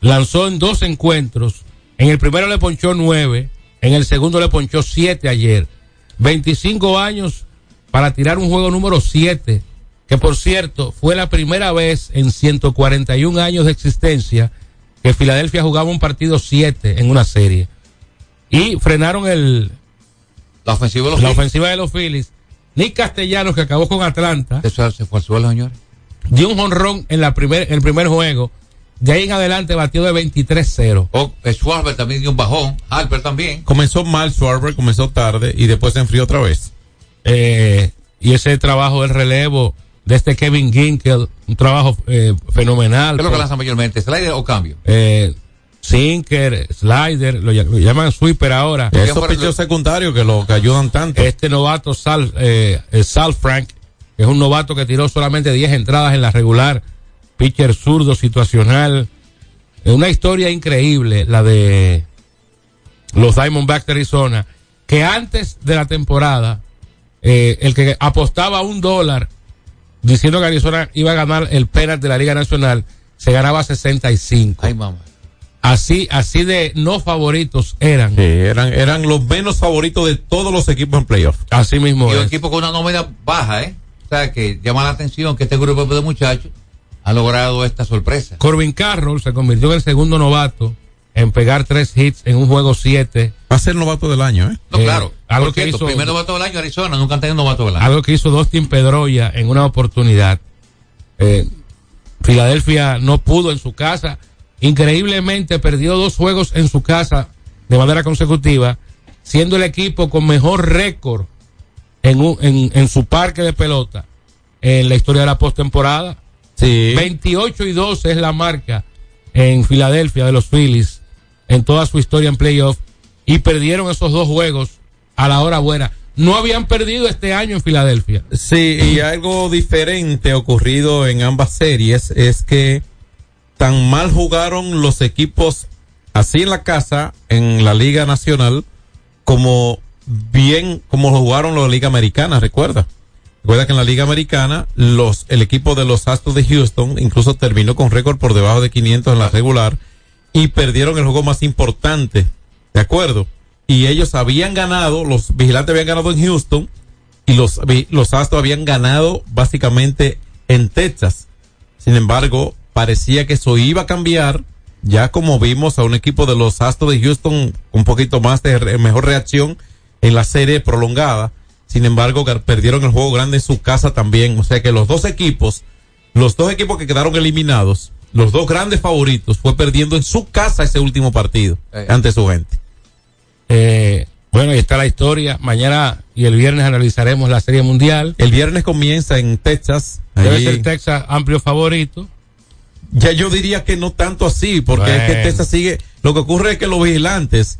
lanzó en dos encuentros. En el primero le ponchó nueve, en el segundo le ponchó siete ayer. 25 años para tirar un juego número siete, que por cierto fue la primera vez en 141 años de existencia que Filadelfia jugaba un partido siete en una serie. Y frenaron el, La ofensiva de los la Phillies. ofensiva de los Phillies. Nick Castellanos, que acabó con Atlanta, Eso se fue al suelo, señores. dio un jonrón en, la primer, en el primer juego. De ahí en adelante batió de 23-0. O eh, Schwarber también dio un bajón. Harper también. Comenzó mal Schwarber, comenzó tarde y después se enfrió otra vez. Eh, y ese trabajo del relevo de este Kevin Ginkel, un trabajo eh, fenomenal. ¿Qué es lo que lanza mayormente? ¿Slider o cambio? Eh, sinker, slider, lo, ll- lo llaman sweeper ahora. Esos pichos secundarios que lo que ayudan tanto. Este novato Sal, eh, eh, Sal Frank, que es un novato que tiró solamente 10 entradas en la regular, pitcher zurdo situacional. Es una historia increíble la de los Diamondbacks de Arizona, que antes de la temporada, eh, el que apostaba un dólar diciendo que Arizona iba a ganar el pennant de la Liga Nacional, se ganaba 65. Ay, mamá. Así, así de no favoritos eran. Sí, eran, eran los menos favoritos de todos los equipos en playoff. Así mismo Y un equipo con una nómina baja, ¿eh? O sea, que llama la atención que este grupo de muchachos ha logrado esta sorpresa. Corbin Carroll se convirtió en el segundo novato en pegar tres hits en un juego siete. Va a ser novato del año, ¿eh? No, Eh, claro. Algo Por que cierto, hizo- primer novato del año Arizona, nunca han tenido del año. Algo que hizo Dustin Pedroya en una oportunidad. Eh, Filadelfia no pudo en su casa. Increíblemente perdió dos juegos en su casa de manera consecutiva, siendo el equipo con mejor récord en, un- en, en su parque de pelota en la historia de la postemporada. Sí. 28 y 12 es la marca en Filadelfia de los Phillies en toda su historia en playoff y perdieron esos dos juegos a la hora buena. No habían perdido este año en Filadelfia. Sí, y algo diferente ocurrido en ambas series es que tan mal jugaron los equipos así en la casa, en la Liga Nacional, como bien como lo jugaron los Liga Americana, recuerda. Recuerda que en la Liga Americana, los, el equipo de los Astros de Houston incluso terminó con récord por debajo de 500 en la regular y perdieron el juego más importante. ¿De acuerdo? Y ellos habían ganado, los vigilantes habían ganado en Houston y los, los Astros habían ganado básicamente en Texas. Sin embargo, parecía que eso iba a cambiar, ya como vimos a un equipo de los Astros de Houston con un poquito más de re- mejor reacción en la serie prolongada. Sin embargo, perdieron el juego grande en su casa también. O sea que los dos equipos, los dos equipos que quedaron eliminados, los dos grandes favoritos, fue perdiendo en su casa ese último partido Eh. ante su gente. Eh, bueno, ahí está la historia. Mañana y el viernes analizaremos la Serie Mundial. El viernes comienza en Texas. Debe ser Texas amplio favorito. Ya yo diría que no tanto así, porque es que. Texas sigue. Lo que ocurre es que los vigilantes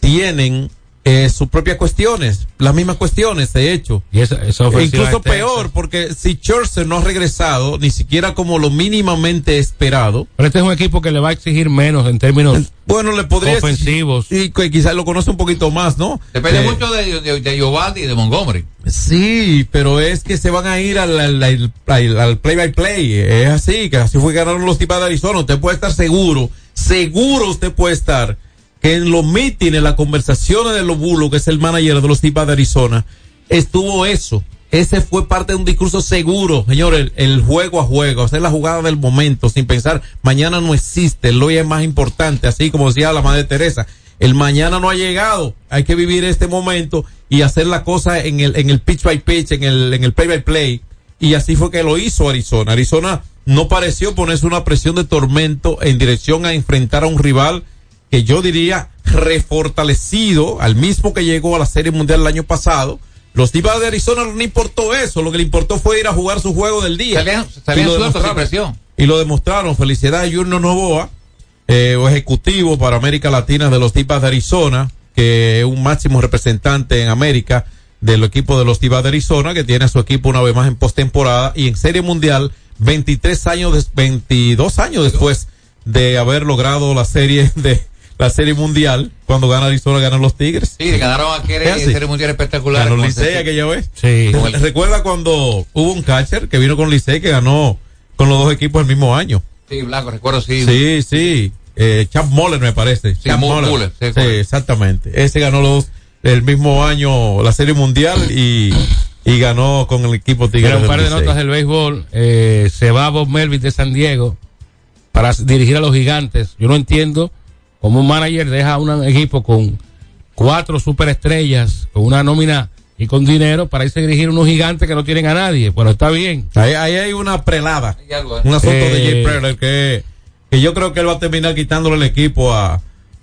tienen eh, sus propias cuestiones, las mismas cuestiones, de hecho. Y esa, esa E incluso peor, porque si Scherzer no ha regresado, ni siquiera como lo mínimamente esperado, Pero este es un equipo que le va a exigir menos en términos bueno, le podría ofensivos. y que quizás lo conoce un poquito más, ¿no? Depende Eh, mucho de, de, de Giovanni y de Montgomery. Sí, pero es que se van a ir al, al, al- al- al play by play. Es así, que así fue que ganaron los tipos de Arizona. Usted puede estar seguro, seguro usted puede estar que en los mítines, las conversaciones de los bulos, que es el manager de los tipas de Arizona, estuvo eso. Ese fue parte de un discurso seguro, señor, el, el juego a juego, hacer la jugada del momento, sin pensar, mañana no existe, el hoy es más importante, así como decía la madre Teresa. El mañana no ha llegado, hay que vivir este momento y hacer la cosa en el, en el pitch by pitch, en el, en el play by play. Y así fue que lo hizo Arizona. Arizona no pareció ponerse una presión de tormento en dirección a enfrentar a un rival que yo diría refortalecido, al mismo que llegó a la Serie Mundial el año pasado. Los Divas de Arizona no le importó eso, lo que le importó fue ir a jugar su juego del día. Salían- Y salían lo sueltos sin demostraron. presión. Y lo demostraron. Felicidades a Junior Novoa, eh, ejecutivo para América Latina de los Divas de Arizona, que es un máximo representante en América del equipo de los Divas de Arizona, que tiene a su equipo una vez más en postemporada y en Serie Mundial, 23 años, des- 22 años después de haber logrado la serie de la serie mundial, cuando gana Arizona, ganan los Tigres. Sí, ganaron Es así. serie mundial espectacular. Ganó Licey aquella vez. Sí. Recuerda cuando hubo un catcher que vino con Licey que ganó con los dos equipos el mismo año. Sí, Blanco, recuerdo, sí. Sí, sí. Eh, Champ Moller me parece. Champ Mo- Moller. Muller, sí, Sí, exactamente. Ese ganó los el mismo año la Serie Mundial y, y ganó con el equipo Tigres. Mira, un par de notas del béisbol. Eh, se va Bob Melvin de San Diego para dirigir a los gigantes. Yo no entiendo cómo un manager deja a un equipo con cuatro superestrellas, con una nómina y con dinero para irse a dirigir unos gigantes que no tienen a nadie. Bueno, está bien. Ahí, ahí hay una prelada. Hay algo, ¿eh? Un asunto de Eh, Jay Preller que, que yo creo que él va a terminar quitándole el equipo a,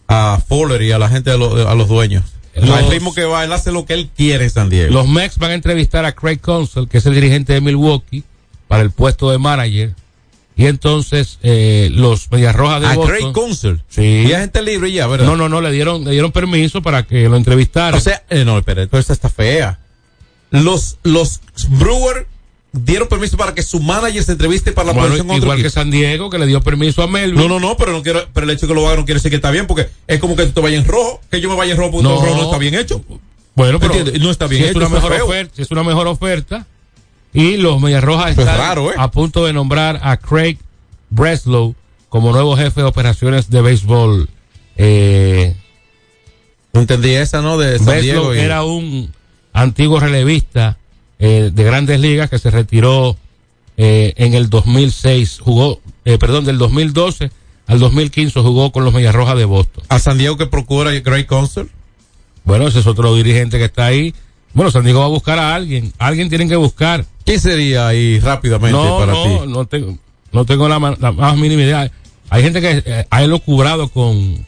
a Fuller y a la gente, de los- a los dueños. Los- Al ritmo que va, él hace lo que él quiere en San Diego. Los Mex van a entrevistar a Craig Counsell, que es el dirigente de Milwaukee, para el puesto de manager. Y entonces eh, los Medias Rojas de a Boston. Craig Counsell. Sí. Y a gente libre ya, ¿verdad? No, no, no, le dieron, le dieron permiso para que lo entrevistaran. O sea, eh, no, esto esta está fea. Los, los Brewer dieron permiso para que su manager se entreviste para la Bueno, posición igual que. San Diego, que le dio permiso a Melvin. No, no, no, pero no quiero, pero el hecho de que lo haga no quiere decir que está bien, porque es como que tú te vayas en rojo, que yo me vaya en rojo porque No. rojo no está bien hecho. Bueno, pero ¿Entiendes? No está bien si es hecho, una mejor oferta, si es una mejor oferta. Y los Medias Rojas Pues están raro, ¿eh? a punto de nombrar a Craig Breslow como nuevo jefe de operaciones de béisbol. Eh, No entendí esa, ¿no? De San Breslow Diego. y- era un antiguo relevista eh, de grandes ligas que se retiró eh, en el 2006. Jugó, eh, perdón, del 2012 al 2015 jugó con los Medias Rojas de Boston. a San Diego que procura Greg Counsell. Bueno, ese es otro dirigente que está ahí. Bueno, San Diego va a buscar a alguien. Alguien tienen que buscar. ¿Quién sería ahí rápidamente No, para no, ti? no tengo, no tentengo la, más mínima idea. Hay gente que eh, ha elucubrado con,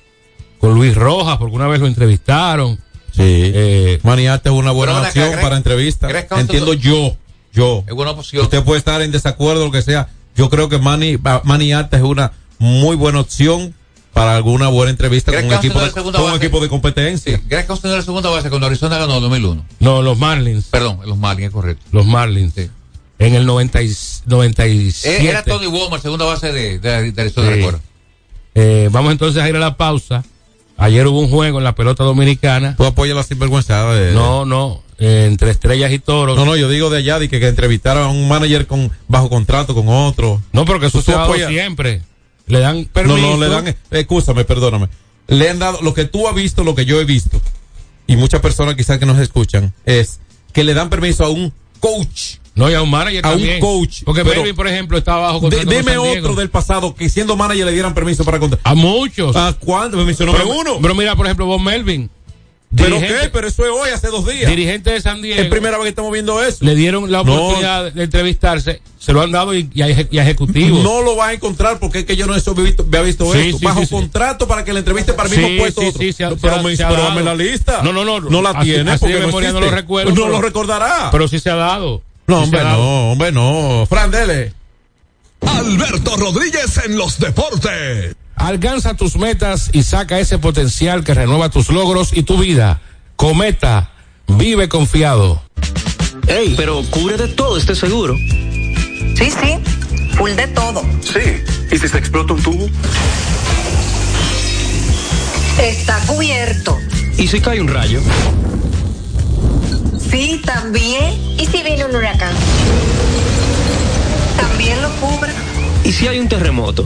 con Luis Rojas, porque una vez lo entrevistaron. Sí. Eh, Maniate es una buena opción para entrevista. Entiendo yo, yo. Es buena opción. Usted puede estar en desacuerdo, lo que sea. Yo creo que Manny, Maniate es una muy buena opción para alguna buena entrevista con un equipo de, con un equipo de competencia. Sí, Greg Counsell era la segunda base cuando Arizona ganó en 2001. no, los Marlins. Perdón, los Marlins, es correcto. Los Marlins. Sí. En el 90 y- 97. Eh, Era Tony Walmart, segunda base de, de, de Arizona, Sí. recuerdo. Eh, vamos entonces a ir a la pausa. Ayer hubo un juego en la pelota dominicana. Tú apoyas la sinvergüenza de, No, no. eh, entre estrellas y toros. No, no, yo digo de allá, de que, que entrevistaron a un manager con bajo contrato con otro. No, porque eso se ha siempre. Le dan permiso. No, no, le dan, eh, escúchame, perdóname. Le han dado, lo que tú has visto, lo que yo he visto, y muchas personas quizás que nos escuchan, es que le dan permiso a un coach. No, y a un manager A un coach, Porque Melvin, por ejemplo, estaba bajo De- deme otro del pasado que siendo manager le dieran permiso para contar. A muchos. ¿A cuánto? Me mencionó pero, uno. pero mira, por ejemplo, Bob Melvin. ¿Pero qué? Pero eso es hoy, hace dos días. Dirigente de San Diego. Es primera vez que estamos viendo eso. Le dieron la No. oportunidad de entrevistarse. Se lo han dado y, y a, y a ejecutivos. No lo vas a encontrar porque es que yo no he visto, había visto Sí, esto. sí, Bajo sí, sí. contrato para que le entreviste para el mismo puesto. sí, otro. sí, se ha- se pero ha- me, se pero dame la lista. No, no, no. No la Así- tiene así porque de memoria no lo recuerdo, No pero- lo recordará. Pero sí se ha dado. no, Sí hombre, dado. no, hombre, no. Fran, dele. Alberto Rodríguez en los deportes. Alcanza tus metas y saca ese potencial que renueva tus logros y tu vida. Cometa, vive confiado. Ey, pero cubre de todo este seguro. Sí, sí, full de todo. Sí. ¿Y si se explota un tubo? Está cubierto. ¿Y si cae un rayo? Sí, también. ¿Y si viene un huracán? También lo cubre. ¿Y si hay un terremoto?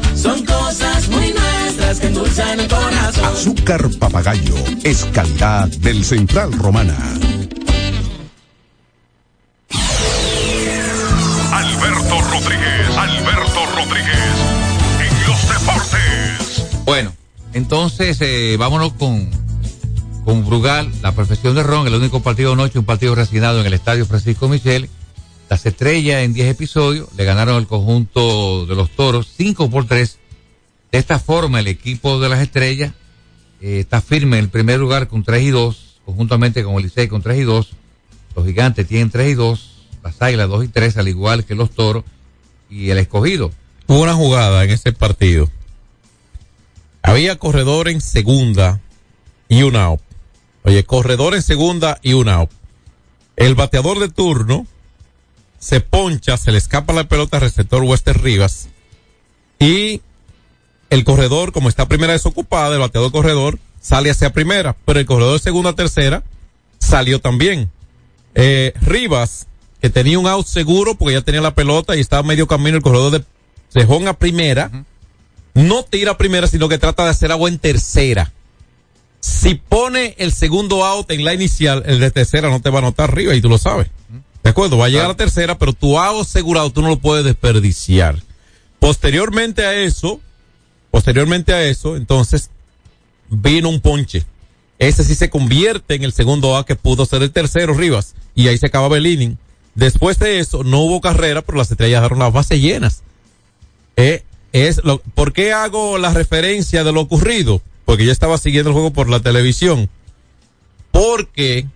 Son cosas muy nuestras que endulzan el corazón. Azúcar papagayo es calidad del Central Romana. Alberto Rodríguez, Alberto Rodríguez, en los deportes. Bueno, entonces eh, vámonos con, con Brugal, la profesión de Ron, el único partido de noche, un partido resignado en el estadio Francisco Michel. Las estrellas en 10 episodios le ganaron el conjunto de los toros 5 por 3. De esta forma, el equipo de las estrellas eh, está firme en el primer lugar con 3 y 2, conjuntamente con el Licey con 3 y 2. Los gigantes tienen 3 y 2, las águilas 2 y 3, al igual que los toros y el escogido. Hubo una jugada en ese partido. Había corredor en segunda y un out. Oye, corredor en segunda y un out. El bateador de turno se poncha, se le escapa la pelota al receptor Wester Rivas y el corredor, como está primera desocupada, el bateador corredor sale hacia primera, pero el corredor de segunda a tercera salió también. Eh, Rivas, que tenía un out seguro porque ya tenía la pelota y estaba a medio camino, el corredor de cejón a primera, no tira a primera, sino que trata de hacer agua en tercera. Si pone el segundo out en la inicial, el de tercera no te va a anotar arriba y tú lo sabes. ¿De acuerdo? Va a llegar a la tercera, pero tu out asegurado tú no lo puedes desperdiciar. Posteriormente a eso, posteriormente a eso, entonces, vino un ponche. Ese sí se convierte en el segundo A que pudo ser el tercero, Rivas, y ahí se acababa el inning. Después de eso, no hubo carrera, pero las estrellas dejaron las bases llenas. Eh, es lo, ¿Por qué hago la referencia de lo ocurrido? Porque yo estaba siguiendo el juego por la televisión. Porque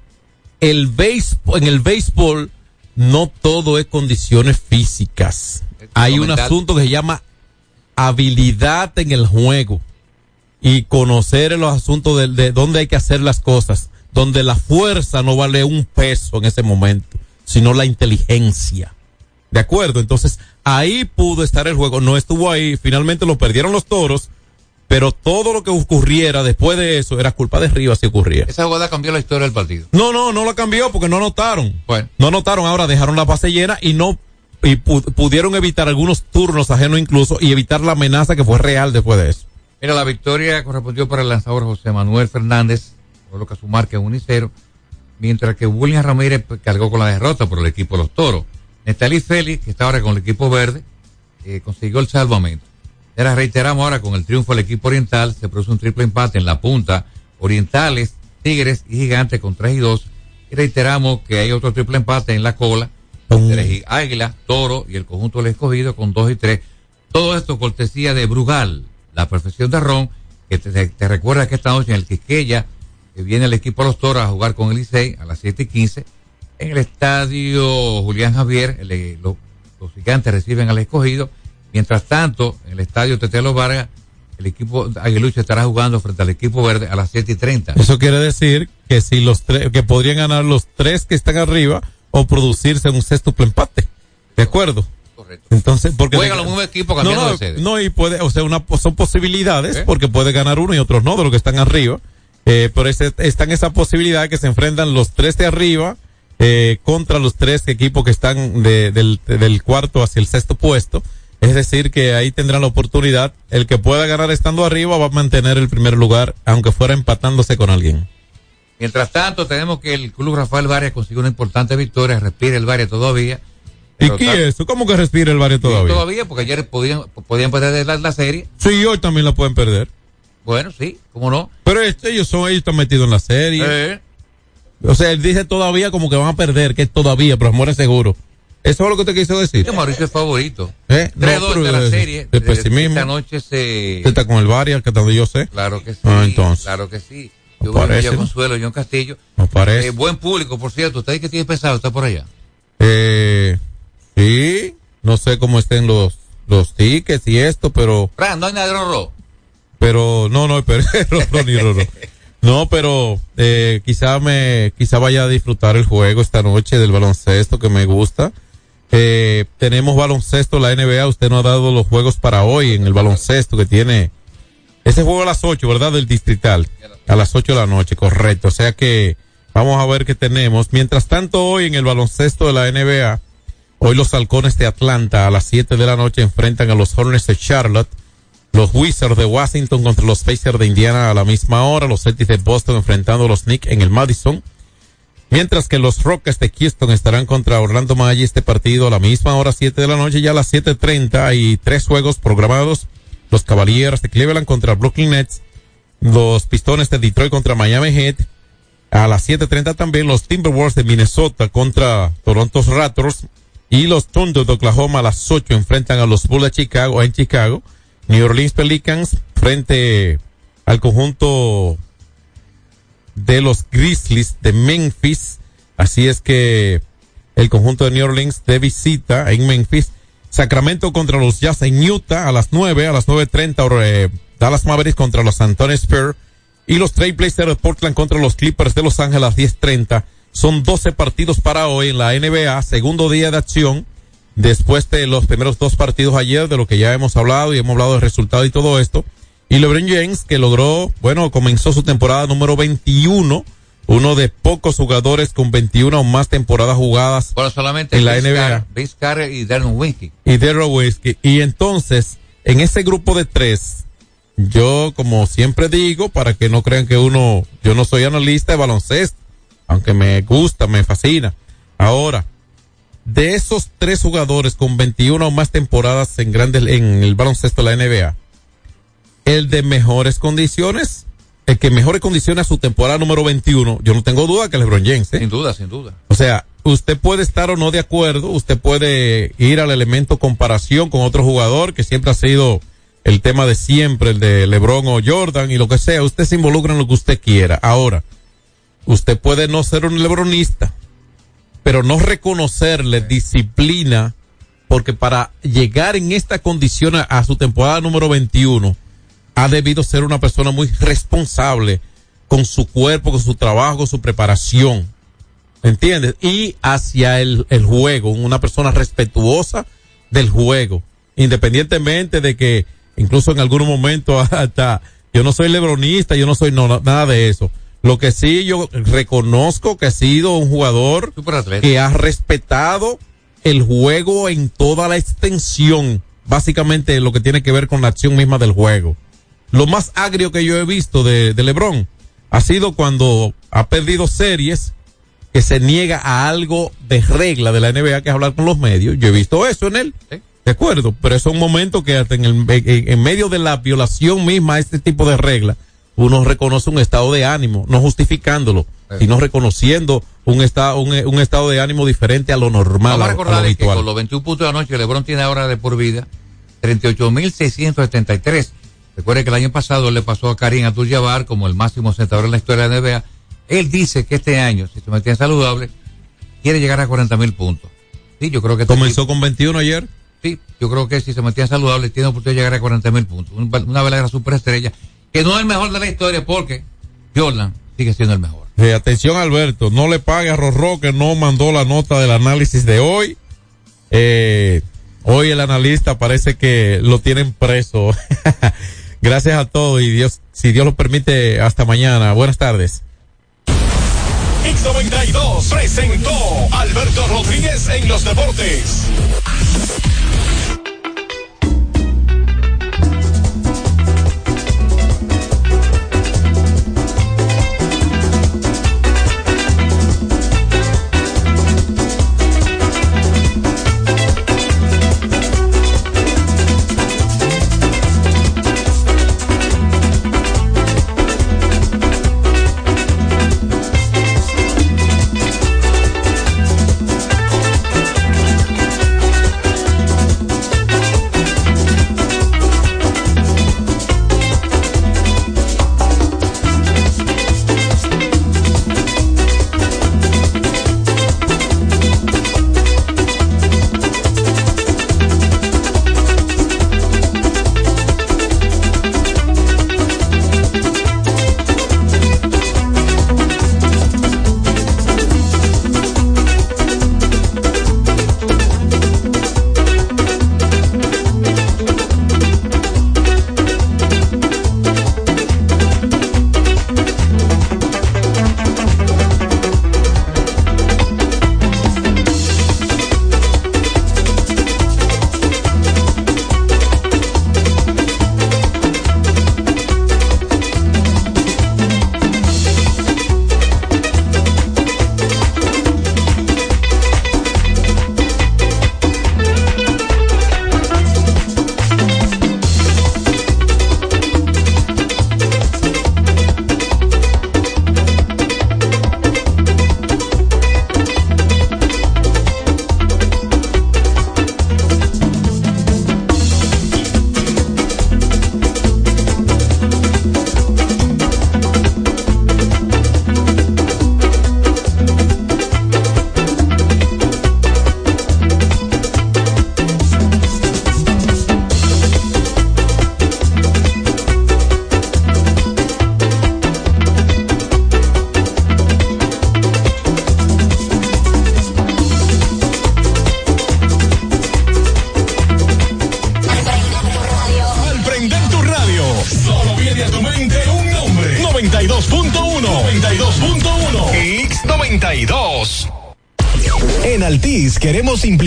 el béisbol, en el béisbol no todo es condiciones físicas. Hay un asunto que se llama habilidad en el juego y conocer los asuntos de, de dónde hay que hacer las cosas, donde la fuerza no vale un peso en ese momento, sino la inteligencia. ¿De acuerdo? Entonces, ahí pudo estar el juego, no estuvo ahí, finalmente lo perdieron los toros, pero todo lo que ocurriera después de eso era culpa de Rivas si ocurría. Esa jugada cambió la historia del partido. No, no, no la cambió porque no anotaron. Bueno. No anotaron, ahora dejaron la base llena y no y pu- pudieron evitar algunos turnos ajenos incluso y evitar la amenaza que fue real después de eso. Mira, la victoria correspondió para el lanzador José Manuel Fernández, coloca su marca en 1 y 0, mientras que William Ramírez pues, cargó con la derrota por el equipo de los toros. Nestalí Félix, que está ahora con el equipo verde, eh, consiguió el salvamento. Reiteramos ahora con el triunfo del equipo oriental, se produce un triple empate en la punta, orientales, tigres y gigantes con 3 y 2. Y reiteramos que hay otro triple empate en la cola, entre Gi- águila, toro y el conjunto del escogido con 2 y 3. Todo esto cortesía de Brugal, la profesión de Ron, que te, te- te recuerda que esta noche en el Quisqueya eh, viene el equipo de los toros a jugar con el Licey a las 7 y 15. En el estadio Julián Javier, el- eh, lo- los gigantes reciben al escogido. Mientras tanto, en el estadio Tetelo Vargas, el equipo Aguilucho estará jugando frente al equipo verde a las 7 y 30. Eso quiere decir que si los tres, que podrían ganar los tres que están arriba o producirse un sextuple empate. ¿De acuerdo? Entonces, porque Juegan los mismos equipos cambiando no, no, de sede. No, y puede, o sea, una, son posibilidades, porque puede ganar uno y otros no, de los que están arriba. Eh, pero ese, está en esa posibilidad que se enfrentan los tres de arriba eh, contra los tres equipos que están de- del, del cuarto hacia el sexto puesto. Es decir, que ahí tendrán la oportunidad. El que pueda ganar estando arriba va a mantener el primer lugar, aunque fuera empatándose con alguien. Mientras tanto, tenemos que el Club Rafael Varias consiguió una importante victoria, respira el Varias todavía. ¿Y qué es eso? ¿Cómo que respira el barrio Sí, todavía? todavía, porque ayer podían, podían perder la, la serie. Sí, hoy también la pueden perder. Bueno, sí, cómo no. Pero este, ellos son, ellos están metidos en la serie. Eh, O sea, él dice todavía como que van a perder, que es todavía, pero amor es seguro. ¿Eso es lo que usted quiso decir? que Mauricio es favorito. ¿Eh? No, 3-2 pero de la serie. Eh, pesimismo. Esta noche se... Usted está con el Varia, que tanto yo sé. Claro que sí. Ah, entonces. Claro que sí. Yo voy a parece, ¿no? Consuelo, John Castillo. No parece. Eh, buen público, por cierto. ¿Usted qué tiene pensado? ¿Está por allá? Eh, sí, no sé cómo estén los, los tickets y esto, pero, Fran, no hay nada de Rorro. pero, no, no, pero, Rorro ni Rorro. No, pero, eh, quizá me, quizá vaya a disfrutar el juego esta noche del baloncesto que me gusta. Eh, tenemos baloncesto, la NBA, usted no ha dado los juegos para hoy en el baloncesto que tiene, ese juego a las 8, ¿verdad? Del distrital. A las 8 de la noche, correcto. O sea que vamos a ver qué tenemos. Mientras tanto, hoy en el baloncesto de la NBA, hoy los halcones de Atlanta a las 7 de la noche enfrentan a los Hornets de Charlotte. Los Wizards de Washington contra los Pacers de Indiana a la misma hora. Los Celtics de Boston enfrentando a los Knicks en el Madison. Mientras que los Rockets de Houston estarán contra Orlando Magic este partido a la misma hora, 7 de la noche, ya a las 7.30 hay tres juegos programados. Los Cavaliers de Cleveland contra Brooklyn Nets. Los Pistones de Detroit contra Miami Heat. A las 7.30 también los Timberwolves de Minnesota contra Toronto Raptors. Y los Thunder de Oklahoma a las 8 enfrentan a los Bulls de Chicago en Chicago. New Orleans Pelicans frente al conjunto de los Grizzlies de Memphis. Así es que el conjunto de New Orleans de visita en Memphis. Sacramento contra los Jazz en Utah a las 9, a las 9.30 eh, Dallas Mavericks contra los Antonio Spurs y los Trailblazers de Portland contra los Clippers de Los Ángeles a las 10.30. Son 12 partidos para hoy en la NBA, segundo día de acción, después de los primeros dos partidos ayer, de lo que ya hemos hablado y hemos hablado del resultado y todo esto. Y LeBron James, que logró, bueno, comenzó su temporada número 21, uno de pocos jugadores con 21 o más temporadas jugadas Bueno, solamente en la Vince NBA. Vince Carter y Darren Winky. y Derrick Whiskey. Y entonces, en ese grupo de tres, yo, como siempre digo, para que no crean que uno, yo no soy analista de baloncesto, aunque me gusta, me fascina. Ahora, de esos tres jugadores con 21 o más temporadas en grandes, en el baloncesto de la NBA, el de mejores condiciones, el que mejores condiciones a su temporada número 21, yo no tengo duda que LeBron James, ¿eh? Sin duda, sin duda. O sea, usted puede estar o no de acuerdo, usted puede ir al elemento comparación con otro jugador que siempre ha sido el tema de siempre, el de LeBron o Jordan y lo que sea, usted se involucra en lo que usted quiera. Ahora, usted puede no ser un lebronista, pero no reconocerle disciplina, porque para llegar en esta condición a, a su temporada número 21, ha debido ser una persona muy responsable con su cuerpo, con su trabajo, con su preparación. ¿Entiendes? Y hacia el, el juego, una persona respetuosa del juego, independientemente de que incluso en algún momento hasta yo no soy lebronista, yo no soy no, nada de eso. Lo que sí yo reconozco que ha sido un jugador que ha respetado el juego en toda la extensión, básicamente lo que tiene que ver con la acción misma del juego. Lo más agrio que yo he visto de, de LeBron ha sido cuando ha perdido series que se niega a algo de regla de la NBA que es hablar con los medios. Yo he visto eso en él. De acuerdo, pero es un momento que hasta en, el, en, en medio de la violación misma a este tipo de regla, uno reconoce un estado de ánimo, no justificándolo, sino reconociendo un estado, un, un estado de ánimo diferente a lo normal. Vamos a a lo que con los 21 puntos de la noche, LeBron tiene ahora de por vida 38.673. Recuerde que el año pasado le pasó a Karim Abdul-Jabbar como el máximo sentador en la historia de la NBA. Él dice que este año, si se mantiene saludable, quiere llegar a 40.000 puntos. Sí, yo creo que este Comenzó con 21 ayer. Sí, yo creo que si se mantiene saludable, tiene oportunidad de llegar a 40.000 puntos. Un- Una verdadera superestrella, que no es el mejor de la historia porque Jordan sigue siendo el mejor. Eh, atención Alberto, no le pague a Rorro que no mandó la nota del análisis de hoy. Eh, Hoy el analista parece que lo tienen preso. Gracias a todos y Dios, si Dios lo permite, hasta mañana. Buenas tardes. X92 presentó Alberto Rodríguez en los deportes.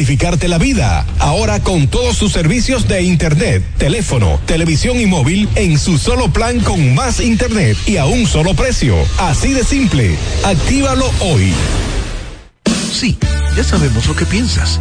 Simplificarte la vida. Ahora con todos sus servicios de internet, teléfono, televisión y móvil en su solo plan con más internet y a un solo precio. Así de simple. Actívalo hoy. Sí, ya sabemos lo que piensas.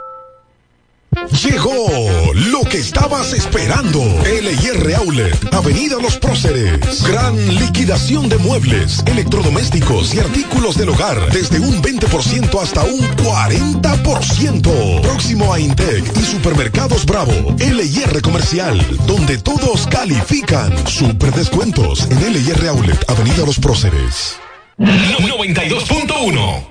Llegó lo que estabas esperando. LIR Outlet, Avenida Los Próceres. Gran liquidación de muebles, electrodomésticos y artículos del hogar. Desde un 20% hasta un 40%. Próximo a Intec y Supermercados Bravo. LIR Comercial, donde todos califican. Super descuentos en LIR Outlet, Avenida Los Próceres. 92.1.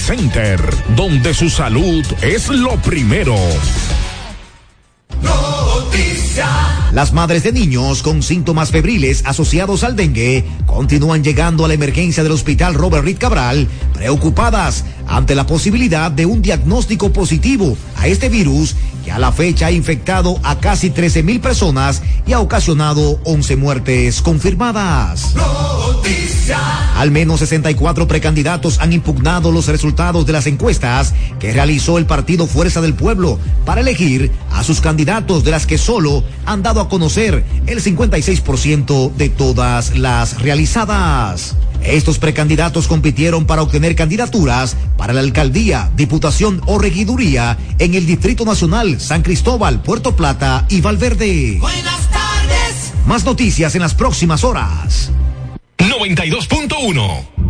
Center, donde su salud es lo primero. Las madres de niños con síntomas febriles asociados al dengue continúan llegando a la emergencia del hospital Robert Reed Cabral, preocupadas ante la posibilidad de un diagnóstico positivo a este virus que a la fecha ha infectado a casi 13 mil personas y ha ocasionado 11 muertes confirmadas. Al menos 64 precandidatos han impugnado los resultados de las encuestas que realizó el partido Fuerza del Pueblo para elegir a sus candidatos de las que solo han dado a conocer el 56% de todas las realizadas. Estos precandidatos compitieron para obtener candidaturas para la alcaldía, diputación o regiduría en el Distrito Nacional, San Cristóbal, Puerto Plata y Valverde. Buenas tardes. Más noticias en las próximas horas. 92.1